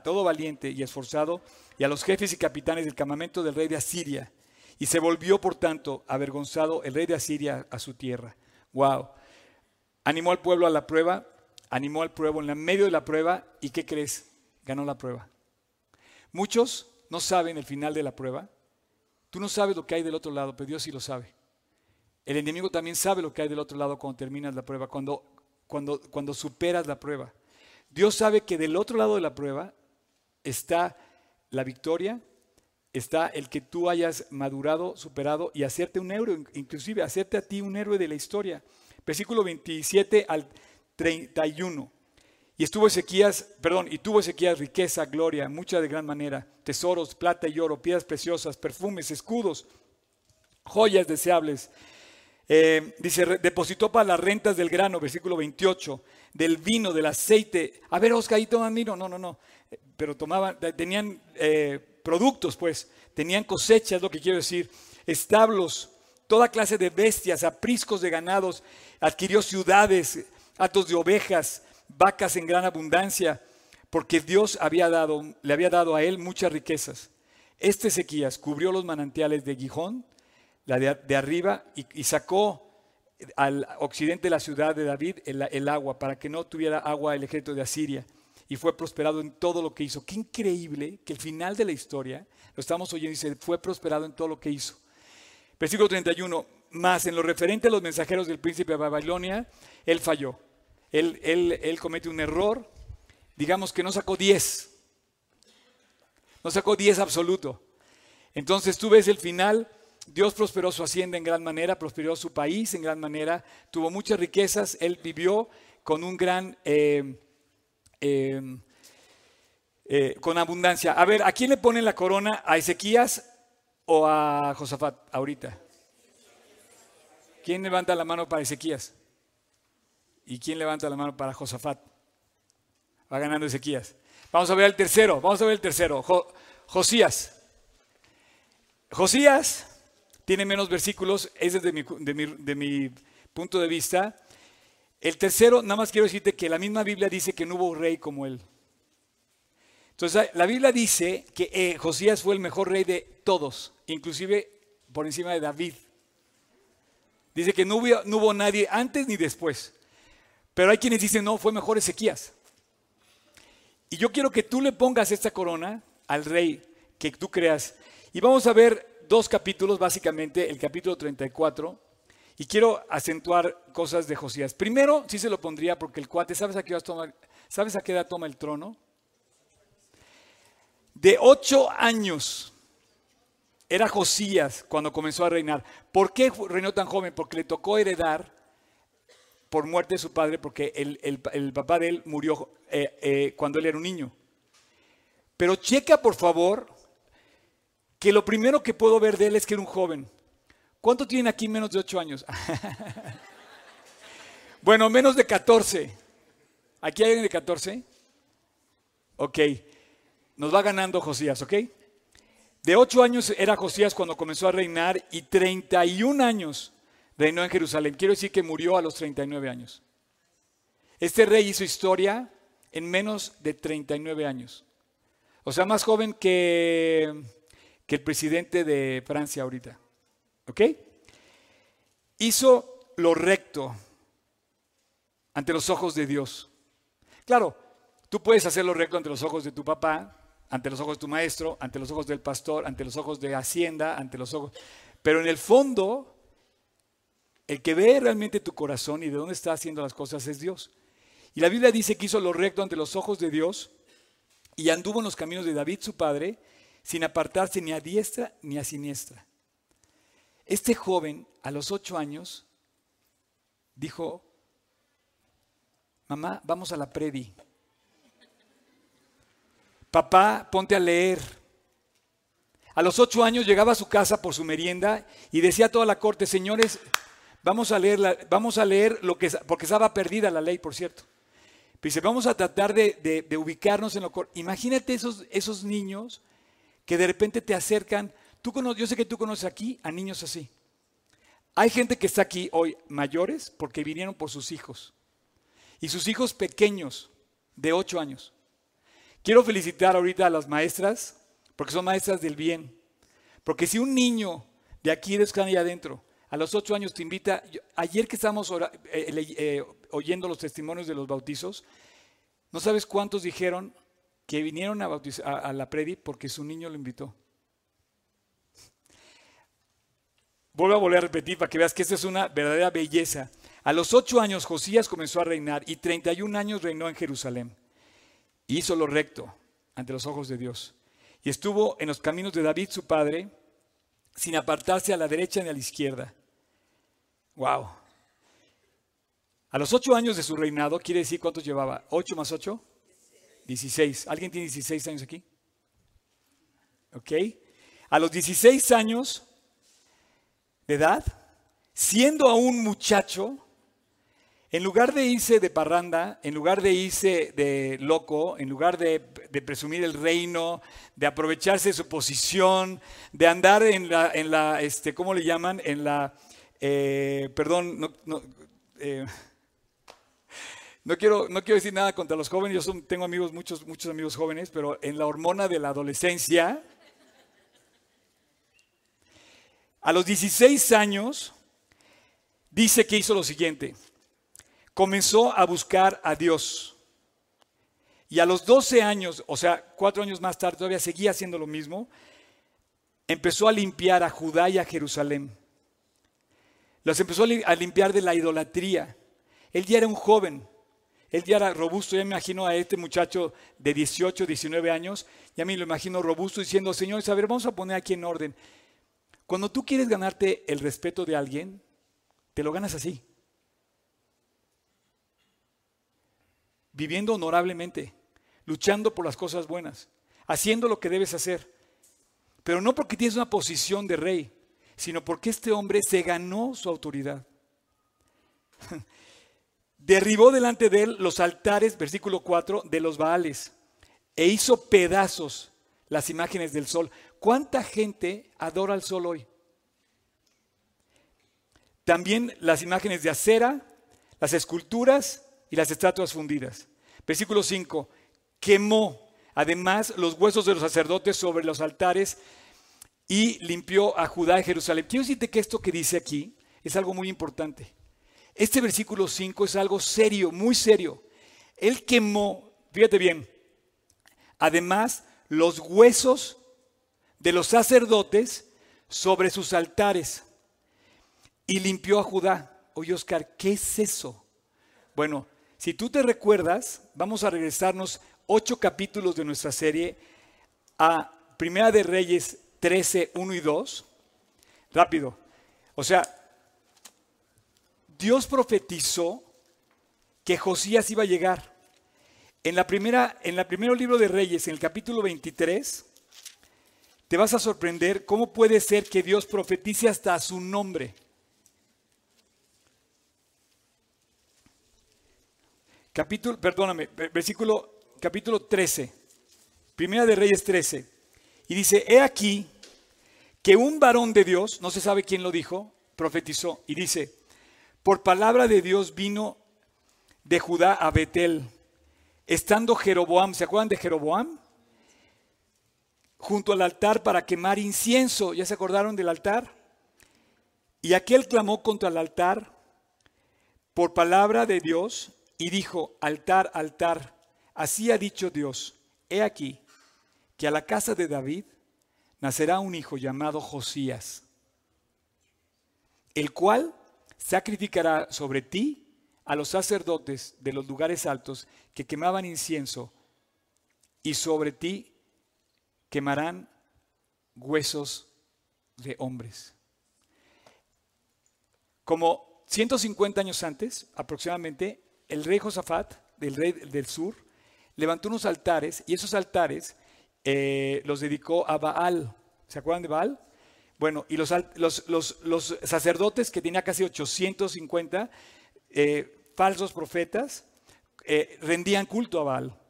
todo valiente y esforzado, y a los jefes y capitanes del campamento del rey de Asiria. Y se volvió, por tanto, avergonzado el rey de Asiria a su tierra. Wow. Animó al pueblo a la prueba, animó al pueblo en medio de la prueba y ¿qué crees? Ganó la prueba. Muchos no saben el final de la prueba. Tú no sabes lo que hay del otro lado, pero Dios sí lo sabe. El enemigo también sabe lo que hay del otro lado cuando terminas la prueba, cuando superas la prueba. Dios sabe que del otro lado de la prueba está la victoria, está el que tú hayas madurado, superado y hacerte un héroe, inclusive hacerte a ti un héroe de la historia versículo 27 al 31. Y estuvo Ezequías, perdón, y tuvo Ezequías riqueza, gloria, mucha de gran manera, tesoros, plata y oro, piedras preciosas, perfumes, escudos, joyas deseables. Eh, dice, depositó para las rentas del grano, versículo 28, del vino, del aceite. A ver, Oscar, ahí toman vino. No, no, no. Pero tomaban, tenían eh, productos, pues, tenían cosechas, lo que quiero decir, establos, toda clase de bestias, apriscos de ganados adquirió ciudades, atos de ovejas, vacas en gran abundancia, porque Dios le había dado a él muchas riquezas. Este Ezequías cubrió los manantiales de Gijón, la de, arriba, y, sacó al occidente de la ciudad de David el, agua, para que no tuviera agua el ejército de Asiria. Y fue prosperado en todo lo que hizo. Qué increíble que el final de la historia, lo estamos oyendo, dice, fue prosperado en todo lo que hizo. Versículo 31, más en lo referente a los mensajeros del príncipe de Babilonia, él falló. Él, él, él comete un error, digamos que no sacó 10. No sacó 10 absoluto. Entonces tú ves el final, Dios prosperó su hacienda en gran manera, prosperó su país en gran manera, tuvo muchas riquezas, él vivió con un gran, eh, eh, eh, con abundancia. A ver, ¿a quién le ponen la corona? ¿A Ezequías o a Josafat ahorita? ¿Quién levanta la mano para Ezequías? ¿Y quién levanta la mano para Josafat? Va ganando Ezequías. Vamos a ver el tercero, vamos a ver el tercero. Josías. Josías tiene menos versículos, es desde mi, de mi punto de vista. El tercero, nada más quiero decirte que la misma Biblia dice que no hubo rey como él. Entonces, la Biblia dice que eh, Josías fue el mejor rey de todos, inclusive por encima de David. Dice que no hubo, no hubo nadie antes ni después. Pero hay quienes dicen, no, fue mejor Ezequías. Y yo quiero que tú le pongas esta corona al rey que tú creas. Y vamos a ver dos capítulos, básicamente, el capítulo 34. Y quiero acentuar cosas de Josías. Primero, sí se lo pondría porque el cuate, ¿sabes a qué, ¿sabes a qué edad toma el trono? De ocho años era Josías cuando comenzó a reinar. ¿Por qué reinó tan joven? Porque le tocó heredar por muerte de su padre, porque el, papá de él murió eh, eh, cuando él era un niño. Pero checa, por favor, que lo primero que puedo ver de él es que era un joven. ¿Cuánto tiene aquí menos de ocho años? [laughs] bueno, menos de 14. ¿Aquí hay alguien de 14? Ok. Nos va ganando Josías, ¿ok? De ocho años era Josías cuando comenzó a reinar y 31 años reinó en Jerusalén. Quiero decir que murió a los 39 años. Este rey hizo historia en menos de 39 años. O sea, más joven que, que el presidente de Francia ahorita. ¿Ok? Hizo lo recto ante los ojos de Dios. Claro, tú puedes hacer lo recto ante los ojos de tu papá, ante los ojos de tu maestro, ante los ojos del pastor, ante los ojos de Hacienda, ante los ojos... Pero en el fondo, el que ve realmente tu corazón y de dónde está haciendo las cosas es Dios. Y la Biblia dice que hizo lo recto ante los ojos de Dios y anduvo en los caminos de David su padre, sin apartarse ni a diestra ni a siniestra. Este joven, a los ocho años, dijo, mamá, vamos a la predi. Papá, ponte a leer. A los ocho años llegaba a su casa por su merienda y decía a toda la corte, señores, vamos a leer, vamos a leer lo que, porque estaba perdida la ley, por cierto. Dice, vamos a tratar de, ubicarnos en lo. Imagínate esos niños que de repente te acercan. Tú conoces, yo sé que tú conoces aquí a niños así. Hay gente que está aquí hoy mayores porque vinieron por sus hijos. Y sus hijos pequeños, de 8 años. Quiero felicitar ahorita a las maestras, porque son maestras del bien. Porque si un niño de aquí de allá adentro, a los 8 años te invita, ayer que estábamos eh, eh, oyendo los testimonios de los bautizos, no sabes cuántos dijeron que vinieron a, a la predi porque su niño lo invitó. Vuelvo a volver a repetir para que veas que esta es una verdadera belleza. A los ocho años Josías comenzó a reinar y 31 años reinó en Jerusalén. Hizo lo recto ante los ojos de Dios. Y estuvo en los caminos de David su padre, sin apartarse a la derecha ni a la izquierda. Wow. A los ocho años de su reinado, quiere decir cuántos llevaba. ¿Ocho más ocho? Dieciséis. ¿Alguien tiene dieciséis años aquí? ¿Ok? A los dieciséis años de edad, siendo aún muchacho, en lugar de irse de parranda, en lugar de irse de loco, en lugar de, presumir el reino, de aprovecharse de su posición, de andar en la, en la este, ¿cómo le llaman? En la, eh, perdón, no, no, eh, no, quiero, no quiero decir nada contra los jóvenes, yo tengo amigos, muchos, muchos amigos jóvenes, pero en la hormona de la adolescencia, A los 16 años, dice que hizo lo siguiente. Comenzó a buscar a Dios. Y a los 12 años, o sea, cuatro años más tarde, todavía seguía haciendo lo mismo. Empezó a limpiar a Judá y a Jerusalén. Los empezó a limpiar de la idolatría. Él ya era un joven. Él ya era robusto. Ya me imagino a este muchacho de 18, 19 años. Ya me lo imagino robusto diciendo, señores, a ver, vamos a poner aquí en orden. Cuando tú quieres ganarte el respeto de alguien, te lo ganas así. Viviendo honorablemente, luchando por las cosas buenas, haciendo lo que debes hacer. Pero no porque tienes una posición de rey, sino porque este hombre se ganó su autoridad. [laughs] Derribó delante de él los altares, versículo 4, de los Baales e hizo pedazos las imágenes del sol. ¿Cuánta gente adora al sol hoy? También las imágenes de acera, las esculturas y las estatuas fundidas. Versículo 5. Quemó además los huesos de los sacerdotes sobre los altares y limpió a Judá y Jerusalén. Quiero decirte que esto que dice aquí es algo muy importante. Este versículo 5 es algo serio, muy serio. Él quemó, fíjate bien, además los huesos de los sacerdotes sobre sus altares y limpió a Judá. Oye, Oscar, ¿qué es eso? Bueno, si tú te recuerdas, vamos a regresarnos ocho capítulos de nuestra serie a Primera de Reyes 13, 1 y 2. Rápido. O sea, Dios profetizó que Josías iba a llegar. En la primera, en el primer libro de Reyes, en el capítulo 23, te vas a sorprender cómo puede ser que Dios profetice hasta su nombre. Capítulo, perdóname, versículo, capítulo 13, Primera de Reyes 13. Y dice, he aquí que un varón de Dios, no se sabe quién lo dijo, profetizó. Y dice, por palabra de Dios vino de Judá a Betel, estando Jeroboam, ¿se acuerdan de Jeroboam? junto al altar para quemar incienso. ¿Ya se acordaron del altar? Y aquel clamó contra el altar por palabra de Dios y dijo, altar, altar, así ha dicho Dios, he aquí que a la casa de David nacerá un hijo llamado Josías, el cual sacrificará sobre ti a los sacerdotes de los lugares altos que quemaban incienso, y sobre ti quemarán huesos de hombres. Como 150 años antes, aproximadamente, el rey Josafat, del rey del sur, levantó unos altares y esos altares eh, los dedicó a Baal. ¿Se acuerdan de Baal? Bueno, y los, sacerdotes, que tenía casi 850 eh, falsos profetas, eh, rendían culto a Baal.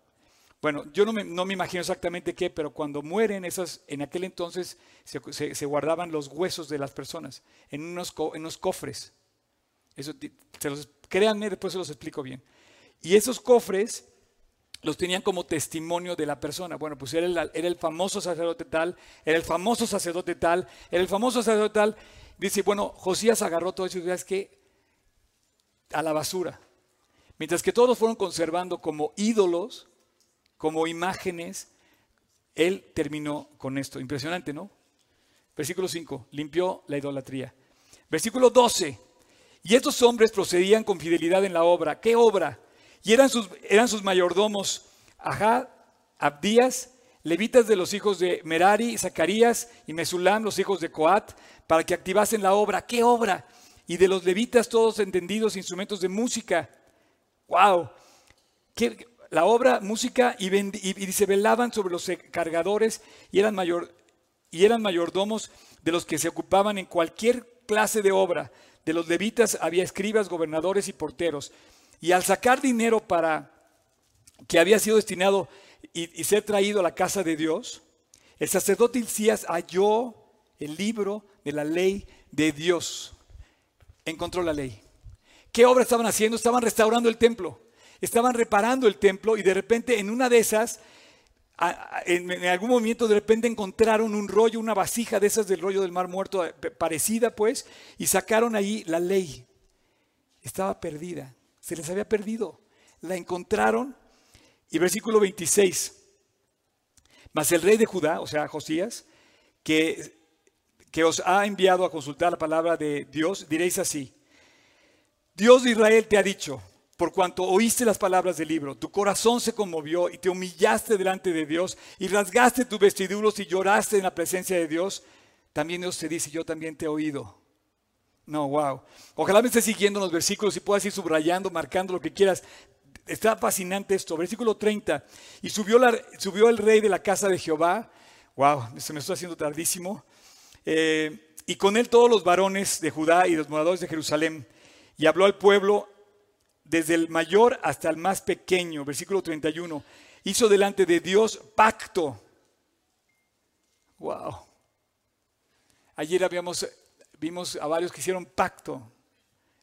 Bueno, yo no me, no me, imagino exactamente qué, pero cuando mueren esas, en aquel entonces se, guardaban los huesos de las personas en unos, en unos cofres. Eso, créanme, después se los explico bien. Y esos cofres los tenían como testimonio de la persona. Bueno, pues era el, famoso sacerdote tal, era el famoso sacerdote tal, era el famoso sacerdote tal. Dice, bueno, Josías agarró todo eso y es que a la basura. Mientras que todos fueron conservando como ídolos, como imágenes, él terminó con esto. Impresionante, ¿no? Versículo 5, limpió la idolatría. Versículo 12, y estos hombres procedían con fidelidad en la obra. ¿Qué obra? Y eran sus, eran sus mayordomos, Ajá, Abdías, levitas de los hijos de Merari, Zacarías y Mesulam, los hijos de Coat, para que activasen la obra. ¿Qué obra? Y de los levitas todos entendidos, instrumentos de música. ¡Wow! la obra, música, y, y, se velaban sobre los cargadores y eran, mayor, y eran mayordomos de los que se ocupaban en cualquier clase de obra. De los levitas había escribas, gobernadores y porteros. Y al sacar dinero para que había sido destinado y, ser traído a la casa de Dios, el sacerdote Hilcías halló el libro de la ley de Dios. Encontró la ley. ¿Qué obra estaban haciendo? Estaban restaurando el templo. Estaban reparando el templo y de repente en una de esas, en, algún momento de repente encontraron un rollo, una vasija de esas del rollo del mar muerto, eh, parecida pues, y sacaron ahí la ley. Estaba perdida se les había perdido. La encontraron y versículo 26. Mas el rey de Judá, o sea, Josías, que, que os ha enviado a consultar la palabra de Dios, diréis así. Dios de Israel te ha dicho, por cuanto oíste las palabras del libro, tu corazón se conmovió y te humillaste delante de Dios y rasgaste tus vestiduros y lloraste en la presencia de Dios, también Dios te dice, yo también te he oído. No, wow. Ojalá me estés siguiendo los versículos y puedas ir subrayando, marcando lo que quieras. Está fascinante esto. Versículo 30. Y subió, la, el rey de la casa de Jehová. Wow, se me está haciendo tardísimo. Eh, y con él todos los varones de Judá y los moradores de Jerusalén. Y habló al pueblo desde el mayor hasta el más pequeño. Versículo 31. Hizo delante de Dios pacto. Wow. Ayer habíamos Vimos a varios que hicieron pacto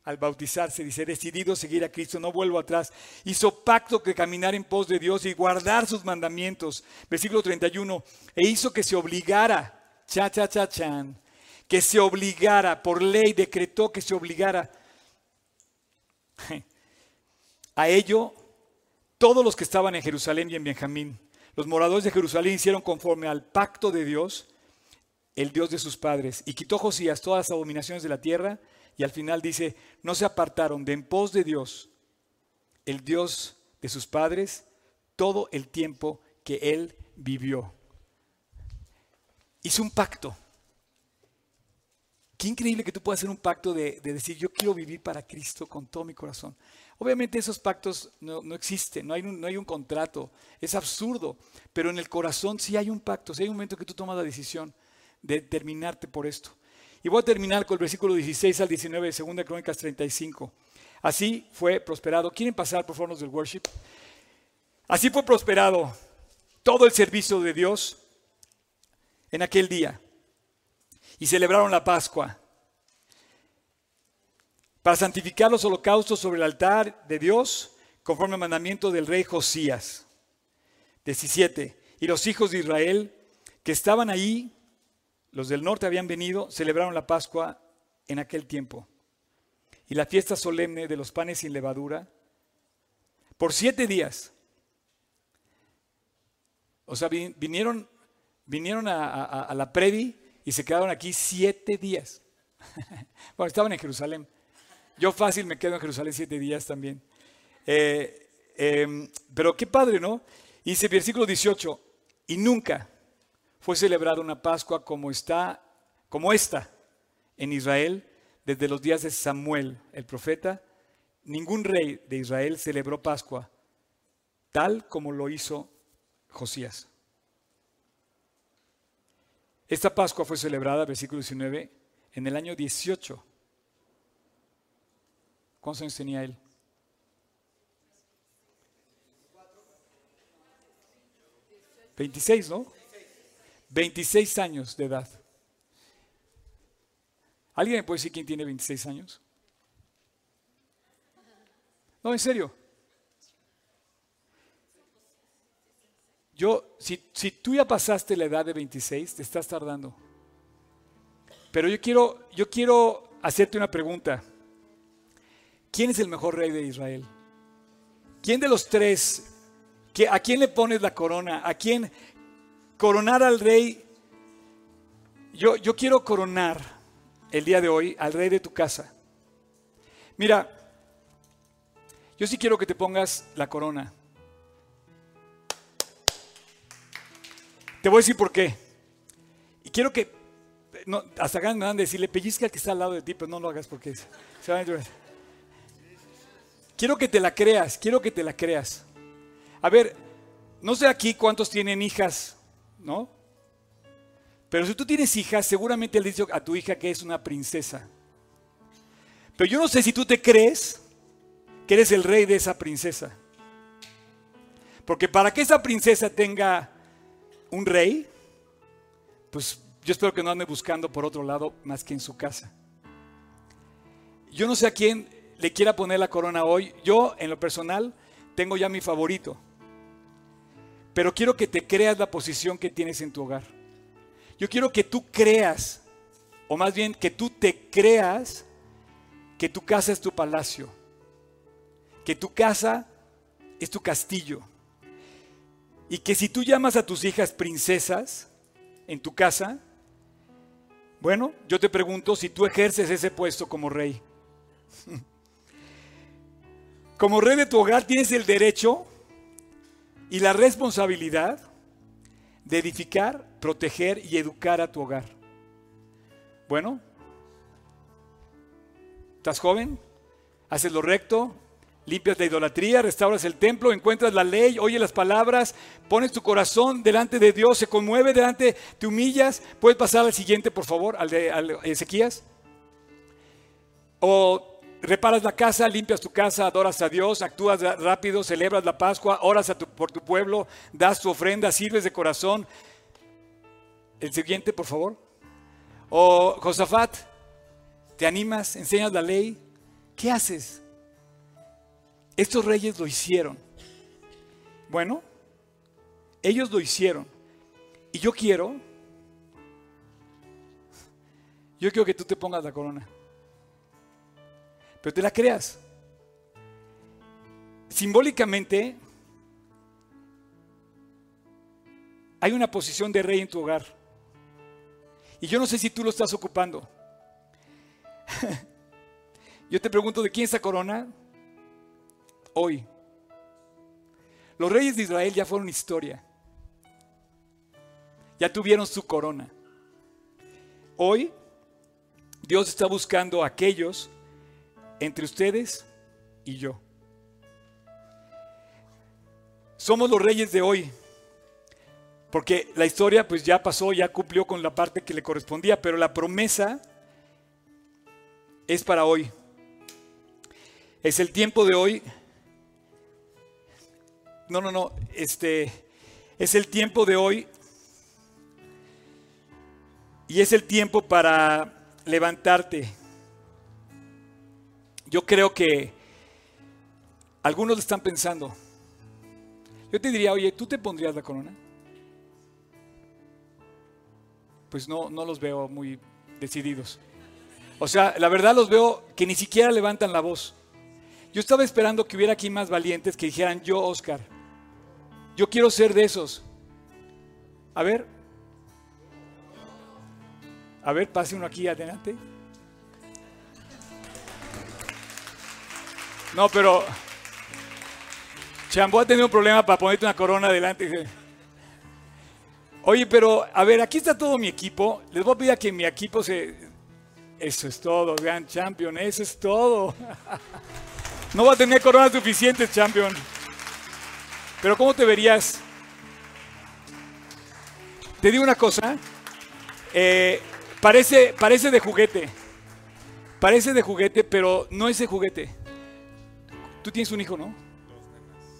al bautizarse, dice, decidido seguir a Cristo, no vuelvo atrás. Hizo pacto que caminar en pos de Dios y guardar sus mandamientos. Versículo 31, e hizo que se obligara, cha, cha, cha, chan, que se obligara, por ley decretó que se obligara [laughs] a ello todos los que estaban en Jerusalén y en Benjamín. Los moradores de Jerusalén hicieron conforme al pacto de Dios el Dios de sus padres, y quitó Josías todas las abominaciones de la tierra, y al final dice, no se apartaron de en pos de Dios, el Dios de sus padres, todo el tiempo que él vivió. Hizo un pacto. Qué increíble que tú puedas hacer un pacto de, decir, yo quiero vivir para Cristo con todo mi corazón. Obviamente esos pactos no, existen, no hay, un, no hay un contrato, es absurdo, pero en el corazón sí hay un pacto, sí hay un momento que tú tomas la decisión de terminarte por esto. Y voy a terminar con el versículo 16 al 19 de 2 Crónicas 35. Así fue prosperado. ¿Quieren pasar por favor del worship? Así fue prosperado todo el servicio de Dios en aquel día. Y celebraron la Pascua para santificar los holocaustos sobre el altar de Dios conforme al mandamiento del rey Josías. 17. Y los hijos de Israel que estaban ahí los del norte habían venido, celebraron la Pascua en aquel tiempo. Y la fiesta solemne de los panes sin levadura, por siete días. O sea, vinieron vinieron a, la Predi y se quedaron aquí siete días. [laughs] bueno, estaban en Jerusalén. Yo fácil me quedo en Jerusalén siete días también. Eh, em, pero qué padre, ¿no? Dice versículo 18, y nunca fue celebrada una Pascua como está, como esta en Israel desde los días de Samuel, el profeta. Ningún rey de Israel celebró Pascua tal como lo hizo Josías. Esta Pascua fue celebrada, versículo 19, en el año 18. ¿Cuántos años tenía él? ¿26, no? 26 años de edad. ¿Alguien me puede decir quién tiene 26 años? No, en serio. Yo, si, si tú ya pasaste la edad de 26, te estás tardando. Pero yo quiero, yo quiero hacerte una pregunta. ¿Quién es el mejor rey de Israel? ¿Quién de los tres? ¿A quién le pones la corona? ¿A quién coronar al rey? Yo, yo quiero coronar el día de hoy al rey de tu casa. Mira, yo sí quiero que te pongas la corona. Te voy a decir por qué. Y quiero que, hasta acá me van a decirle, pellizca que está al lado de ti, pero no lo hagas porque se van a Quiero que te la creas, quiero que te la creas. A ver, no sé aquí cuántos tienen hijas, ¿no? Pero si tú tienes hijas, seguramente le dicho a tu hija que es una princesa. Pero yo no sé si tú te crees que eres el rey de esa princesa. Porque para que esa princesa tenga un rey, pues yo espero que no ande buscando por otro lado más que en su casa. Yo no sé a quién le quiera poner la corona hoy. Yo, en lo personal, tengo ya mi favorito. Pero quiero que te creas la posición que tienes en tu hogar. Yo quiero que tú creas, o más bien que tú te creas que tu casa es tu palacio, que tu casa es tu castillo, y que si tú llamas a tus hijas princesas en tu casa, bueno, yo te pregunto si tú ejerces ese puesto como rey. [laughs] Como rey de tu hogar tienes el derecho y la responsabilidad de edificar, proteger y educar a tu hogar. Bueno, ¿estás joven? ¿Haces lo recto? Limpias la idolatría, restauras el templo, encuentras la ley, oyes las palabras, pones tu corazón delante de Dios, se conmueve delante, te humillas. ¿Puedes pasar al siguiente, por favor, al de Ezequías? O reparas la casa, limpias tu casa, adoras a Dios, actúas rápido, celebras la Pascua, oras por tu pueblo, das tu ofrenda, sirves de corazón. El siguiente, por favor. O Josafat, te animas, enseñas la ley. ¿Qué haces? Estos reyes lo hicieron. Bueno, ellos lo hicieron. Y yo quiero, yo quiero que tú te pongas la corona. Pero te la creas. Simbólicamente, hay una posición de rey en tu hogar. Y yo no sé si tú lo estás ocupando. [laughs] yo te pregunto, ¿de quién es esa corona? hoy. Los reyes de Israel ya fueron historia. Ya tuvieron su corona. Hoy Dios está buscando a aquellos entre ustedes y yo. Somos los reyes de hoy. Porque la historia pues ya pasó, ya cumplió con la parte que le correspondía, pero la promesa es para hoy. Es el tiempo de hoy no, no, no. Este es el tiempo de hoy. Y es el tiempo para levantarte. Yo creo que algunos están pensando. Yo te diría, oye, ¿tú te pondrías la corona? Pues no, no los veo muy decididos. O sea, la verdad los veo que ni siquiera levantan la voz. Yo estaba esperando que hubiera aquí más valientes que dijeran, yo, Oscar, yo quiero ser de esos. A ver, A ver, pase uno aquí adelante. No, pero Chambo ha tenido un problema para ponerte una corona adelante. Oye, pero a ver, aquí está todo mi equipo. Les voy a pedir a que mi equipo se... Eso es todo, vean, champion, eso es todo. [laughs] No va a tener coronas suficientes, champion. Pero ¿cómo te verías? Te digo una cosa. Eh, parece, parece de juguete. Parece de juguete, pero no es de juguete. Tú tienes un hijo, ¿no?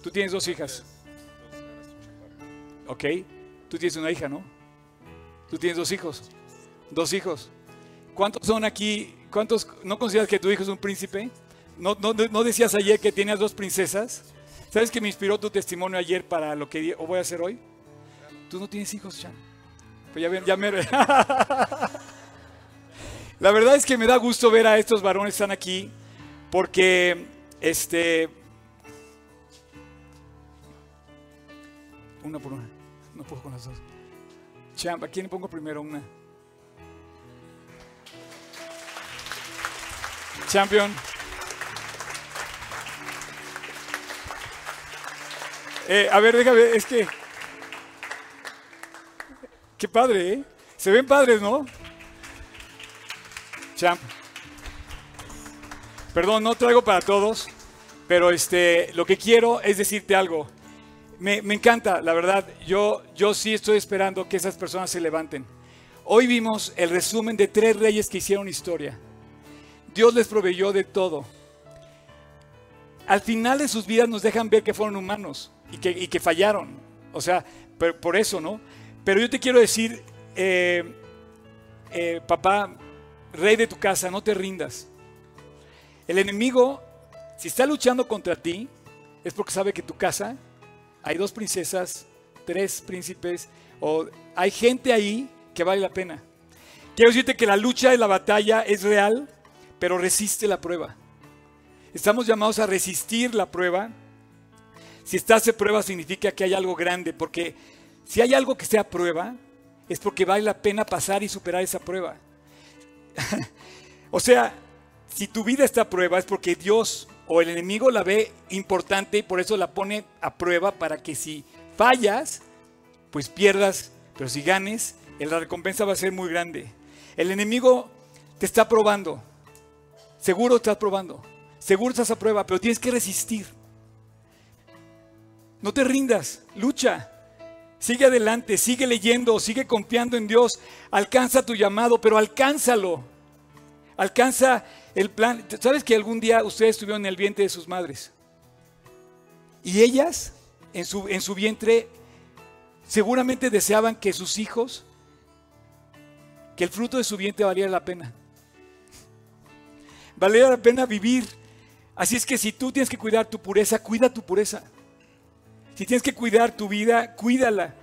Tú tienes dos hijas. Ok. Tú tienes una hija, ¿no? Tú tienes dos hijos. Dos hijos. ¿Cuántos son aquí? ¿Cuántos no consideras que tu hijo es un príncipe? ¿No, no, decías ayer que tenías dos princesas? ¿Sabes que me inspiró tu testimonio ayer para lo que voy a hacer hoy? Tú no tienes hijos, Chan. Pues ya, ya me... [laughs] La verdad es que me da gusto ver a estos varones que están aquí porque este una por una. No puedo con las dos. Champ, ¿a quién pongo primero una? Champion. Eh, a ver, déjame, es que. Qué padre, ¿eh? Se ven padres, ¿no? Champ. Perdón, no traigo para todos, pero este, lo que quiero es decirte algo. Me, encanta, la verdad. Yo, yo sí estoy esperando que esas personas se levanten. Hoy vimos el resumen de tres reyes que hicieron historia. Dios les proveyó de todo. Al final de sus vidas nos dejan ver que fueron humanos y que, que fallaron. O sea, por, eso, ¿no? Pero yo te quiero decir, eh, eh, papá, rey de tu casa, no te rindas. El enemigo, si está luchando contra ti, es porque sabe que tu casa hay dos princesas, tres príncipes, o hay gente ahí que vale la pena. Quiero decirte que la lucha y la batalla es real, pero resiste la prueba. Estamos llamados a resistir la prueba. Si estás en prueba significa que hay algo grande, porque si hay algo que sea prueba, es porque vale la pena pasar y superar esa prueba. [laughs] o sea, si tu vida está a prueba es porque Dios o el enemigo la ve importante y por eso la pone a prueba para que si fallas, pues pierdas, pero si ganes, la recompensa va a ser muy grande. El enemigo te está probando, seguro estás probando, seguro estás a prueba, pero tienes que resistir. No te rindas, lucha. Sigue adelante, sigue leyendo, sigue confiando en Dios. Alcanza tu llamado, pero alcánzalo. Alcanza el plan, ¿sabes que algún día ustedes estuvieron en el vientre de sus madres? Y ellas, en su, en su vientre, seguramente deseaban que sus hijos, que el fruto de su vientre valiera la pena. Valiera la pena vivir. Así es que si tú tienes que cuidar tu pureza, cuida tu pureza. Si tienes que cuidar tu vida, cuídala.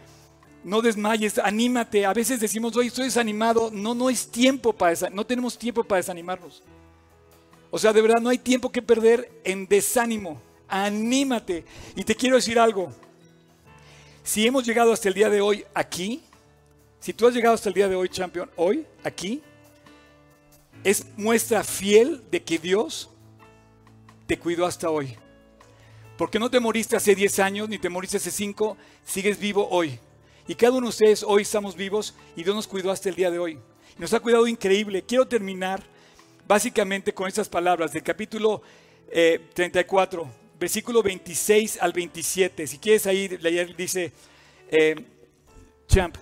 No desmayes, anímate. A veces decimos, oye, estoy desanimado. No, no es tiempo para no tenemos tiempo para desanimarnos. O sea, de verdad no hay tiempo que perder en desánimo. Anímate. Y te quiero decir algo. Si hemos llegado hasta el día de hoy aquí, si tú has llegado hasta el día de hoy, champion, hoy, aquí, es muestra fiel de que Dios te cuidó hasta hoy. Porque no te moriste hace 10 años, ni te moriste hace 5, sigues vivo hoy. Y cada uno de ustedes hoy estamos vivos y Dios nos cuidó hasta el día de hoy. Nos ha cuidado increíble. Quiero terminar básicamente con estas palabras del capítulo 34, eh, versículo 26 al 27. Si quieres ahí leer, dice, eh, Champ,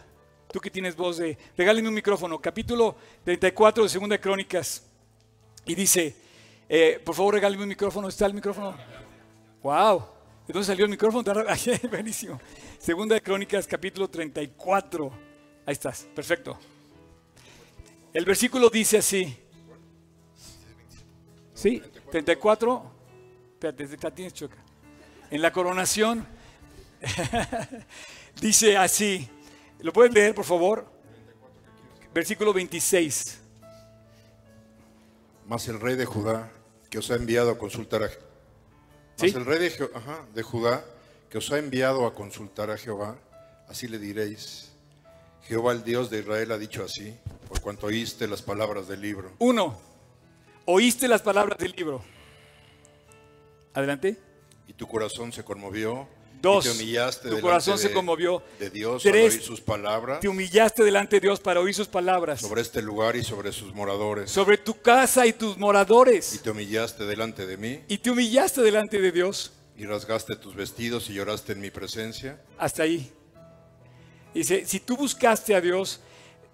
tú que tienes voz de, regálame un micrófono, capítulo 34 de Segunda Crónicas. Y dice, eh, por favor regálame un micrófono, ¿está el micrófono? ¡Wow! ¿De dónde salió el micrófono? [laughs] Buenísimo. Segunda de Crónicas, capítulo 34. Ahí estás, perfecto. El versículo dice así. Sí, 34. Espérate, tienes choca. En la coronación [laughs] dice así. ¿Lo pueden leer, por favor? Versículo 26. Mas el rey de Judá, que os ha enviado a consultar a Mas el rey de, de Judá, que os ha enviado a consultar a Jehová, así le diréis, Jehová el Dios de Israel ha dicho así, Por cuanto oíste las palabras del libro. Uno, oíste las palabras del libro. Adelante. Y tu corazón se conmovió. Dos, y te humillaste tu se de- conmovió. de Dios Tres, al oír sus palabras Te humillaste delante de Dios para oír sus palabras. sobre este lugar y sobre sus moradores. Sobre tu casa y tus moradores. y te humillaste delante de mí Y te humillaste delante de Dios. y rasgaste tus vestidos y lloraste en mi presencia. Hasta ahí. Dice, si tú buscaste a Dios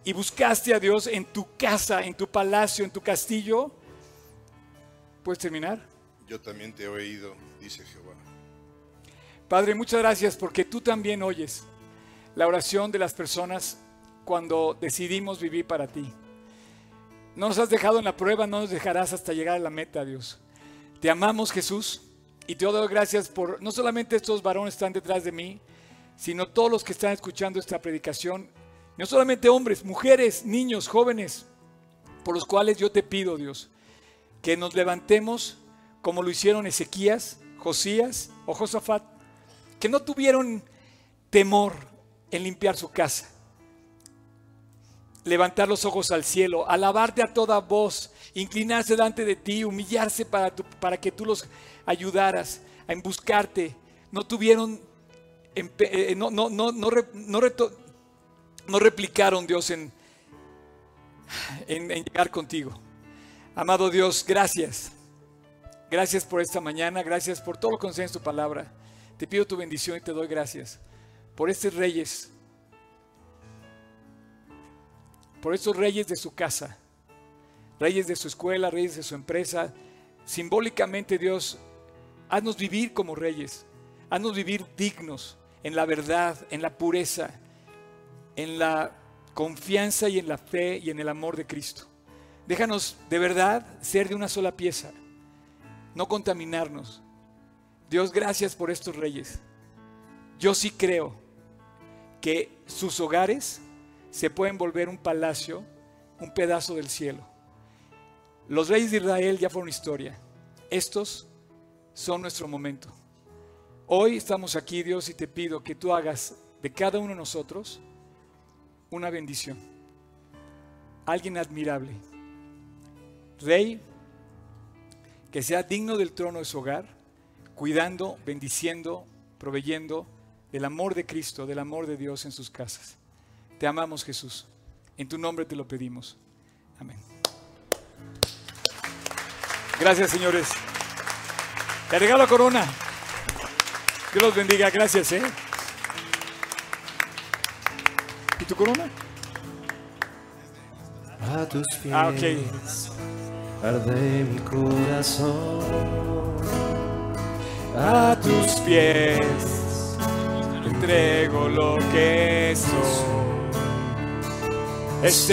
y buscaste a Dios en tu casa, en tu palacio, en tu castillo, ¿puedes terminar? Yo también te he oído, dice Jehová. Padre, muchas gracias porque tú también oyes la oración de las personas cuando decidimos vivir para ti. No nos has dejado en la prueba, no nos dejarás hasta llegar a la meta, Dios. Te amamos, Jesús, y te doy gracias por no solamente estos varones que están detrás de mí, sino todos los que están escuchando esta predicación, no solamente hombres, mujeres, niños, jóvenes, por los cuales yo te pido, Dios, que nos levantemos como lo hicieron Ezequías, Josías o Josafat, que no tuvieron temor en limpiar su casa, levantar los ojos al cielo, alabarte a toda voz, inclinarse delante de ti, humillarse para, para que tú los ayudaras a buscarte. No tuvieron, empe- eh, no, no, no, no, no replicaron Dios en, en llegar contigo. Amado Dios, gracias. Gracias por esta mañana, gracias por todo lo que nos en tu palabra. Te pido tu bendición y te doy gracias por estos reyes, por estos reyes de su casa, reyes de su escuela, reyes de su empresa. Simbólicamente, Dios, haznos vivir como reyes, haznos vivir dignos en la verdad, en la pureza, en la confianza y en la fe y en el amor de Cristo. Déjanos de verdad ser de una sola pieza, no contaminarnos. Dios, gracias por estos reyes. Yo sí creo que sus hogares se pueden volver un palacio, un pedazo del cielo. Los reyes de Israel ya fueron historia. Estos son nuestro momento. Hoy estamos aquí, Dios, y te pido que tú hagas de cada uno de nosotros una bendición. Alguien admirable. Rey que sea digno del trono de su hogar, cuidando, bendiciendo, proveyendo del amor de Cristo, del amor de Dios en sus casas. Te amamos Jesús. En tu nombre te lo pedimos. Amén. Gracias señores. Te regalo corona. Dios los bendiga. Gracias. ¿eh? ¿Y tu corona? A tus pies Ah, ok. Arde mi corazón. A tus pies entrego lo que soy. Este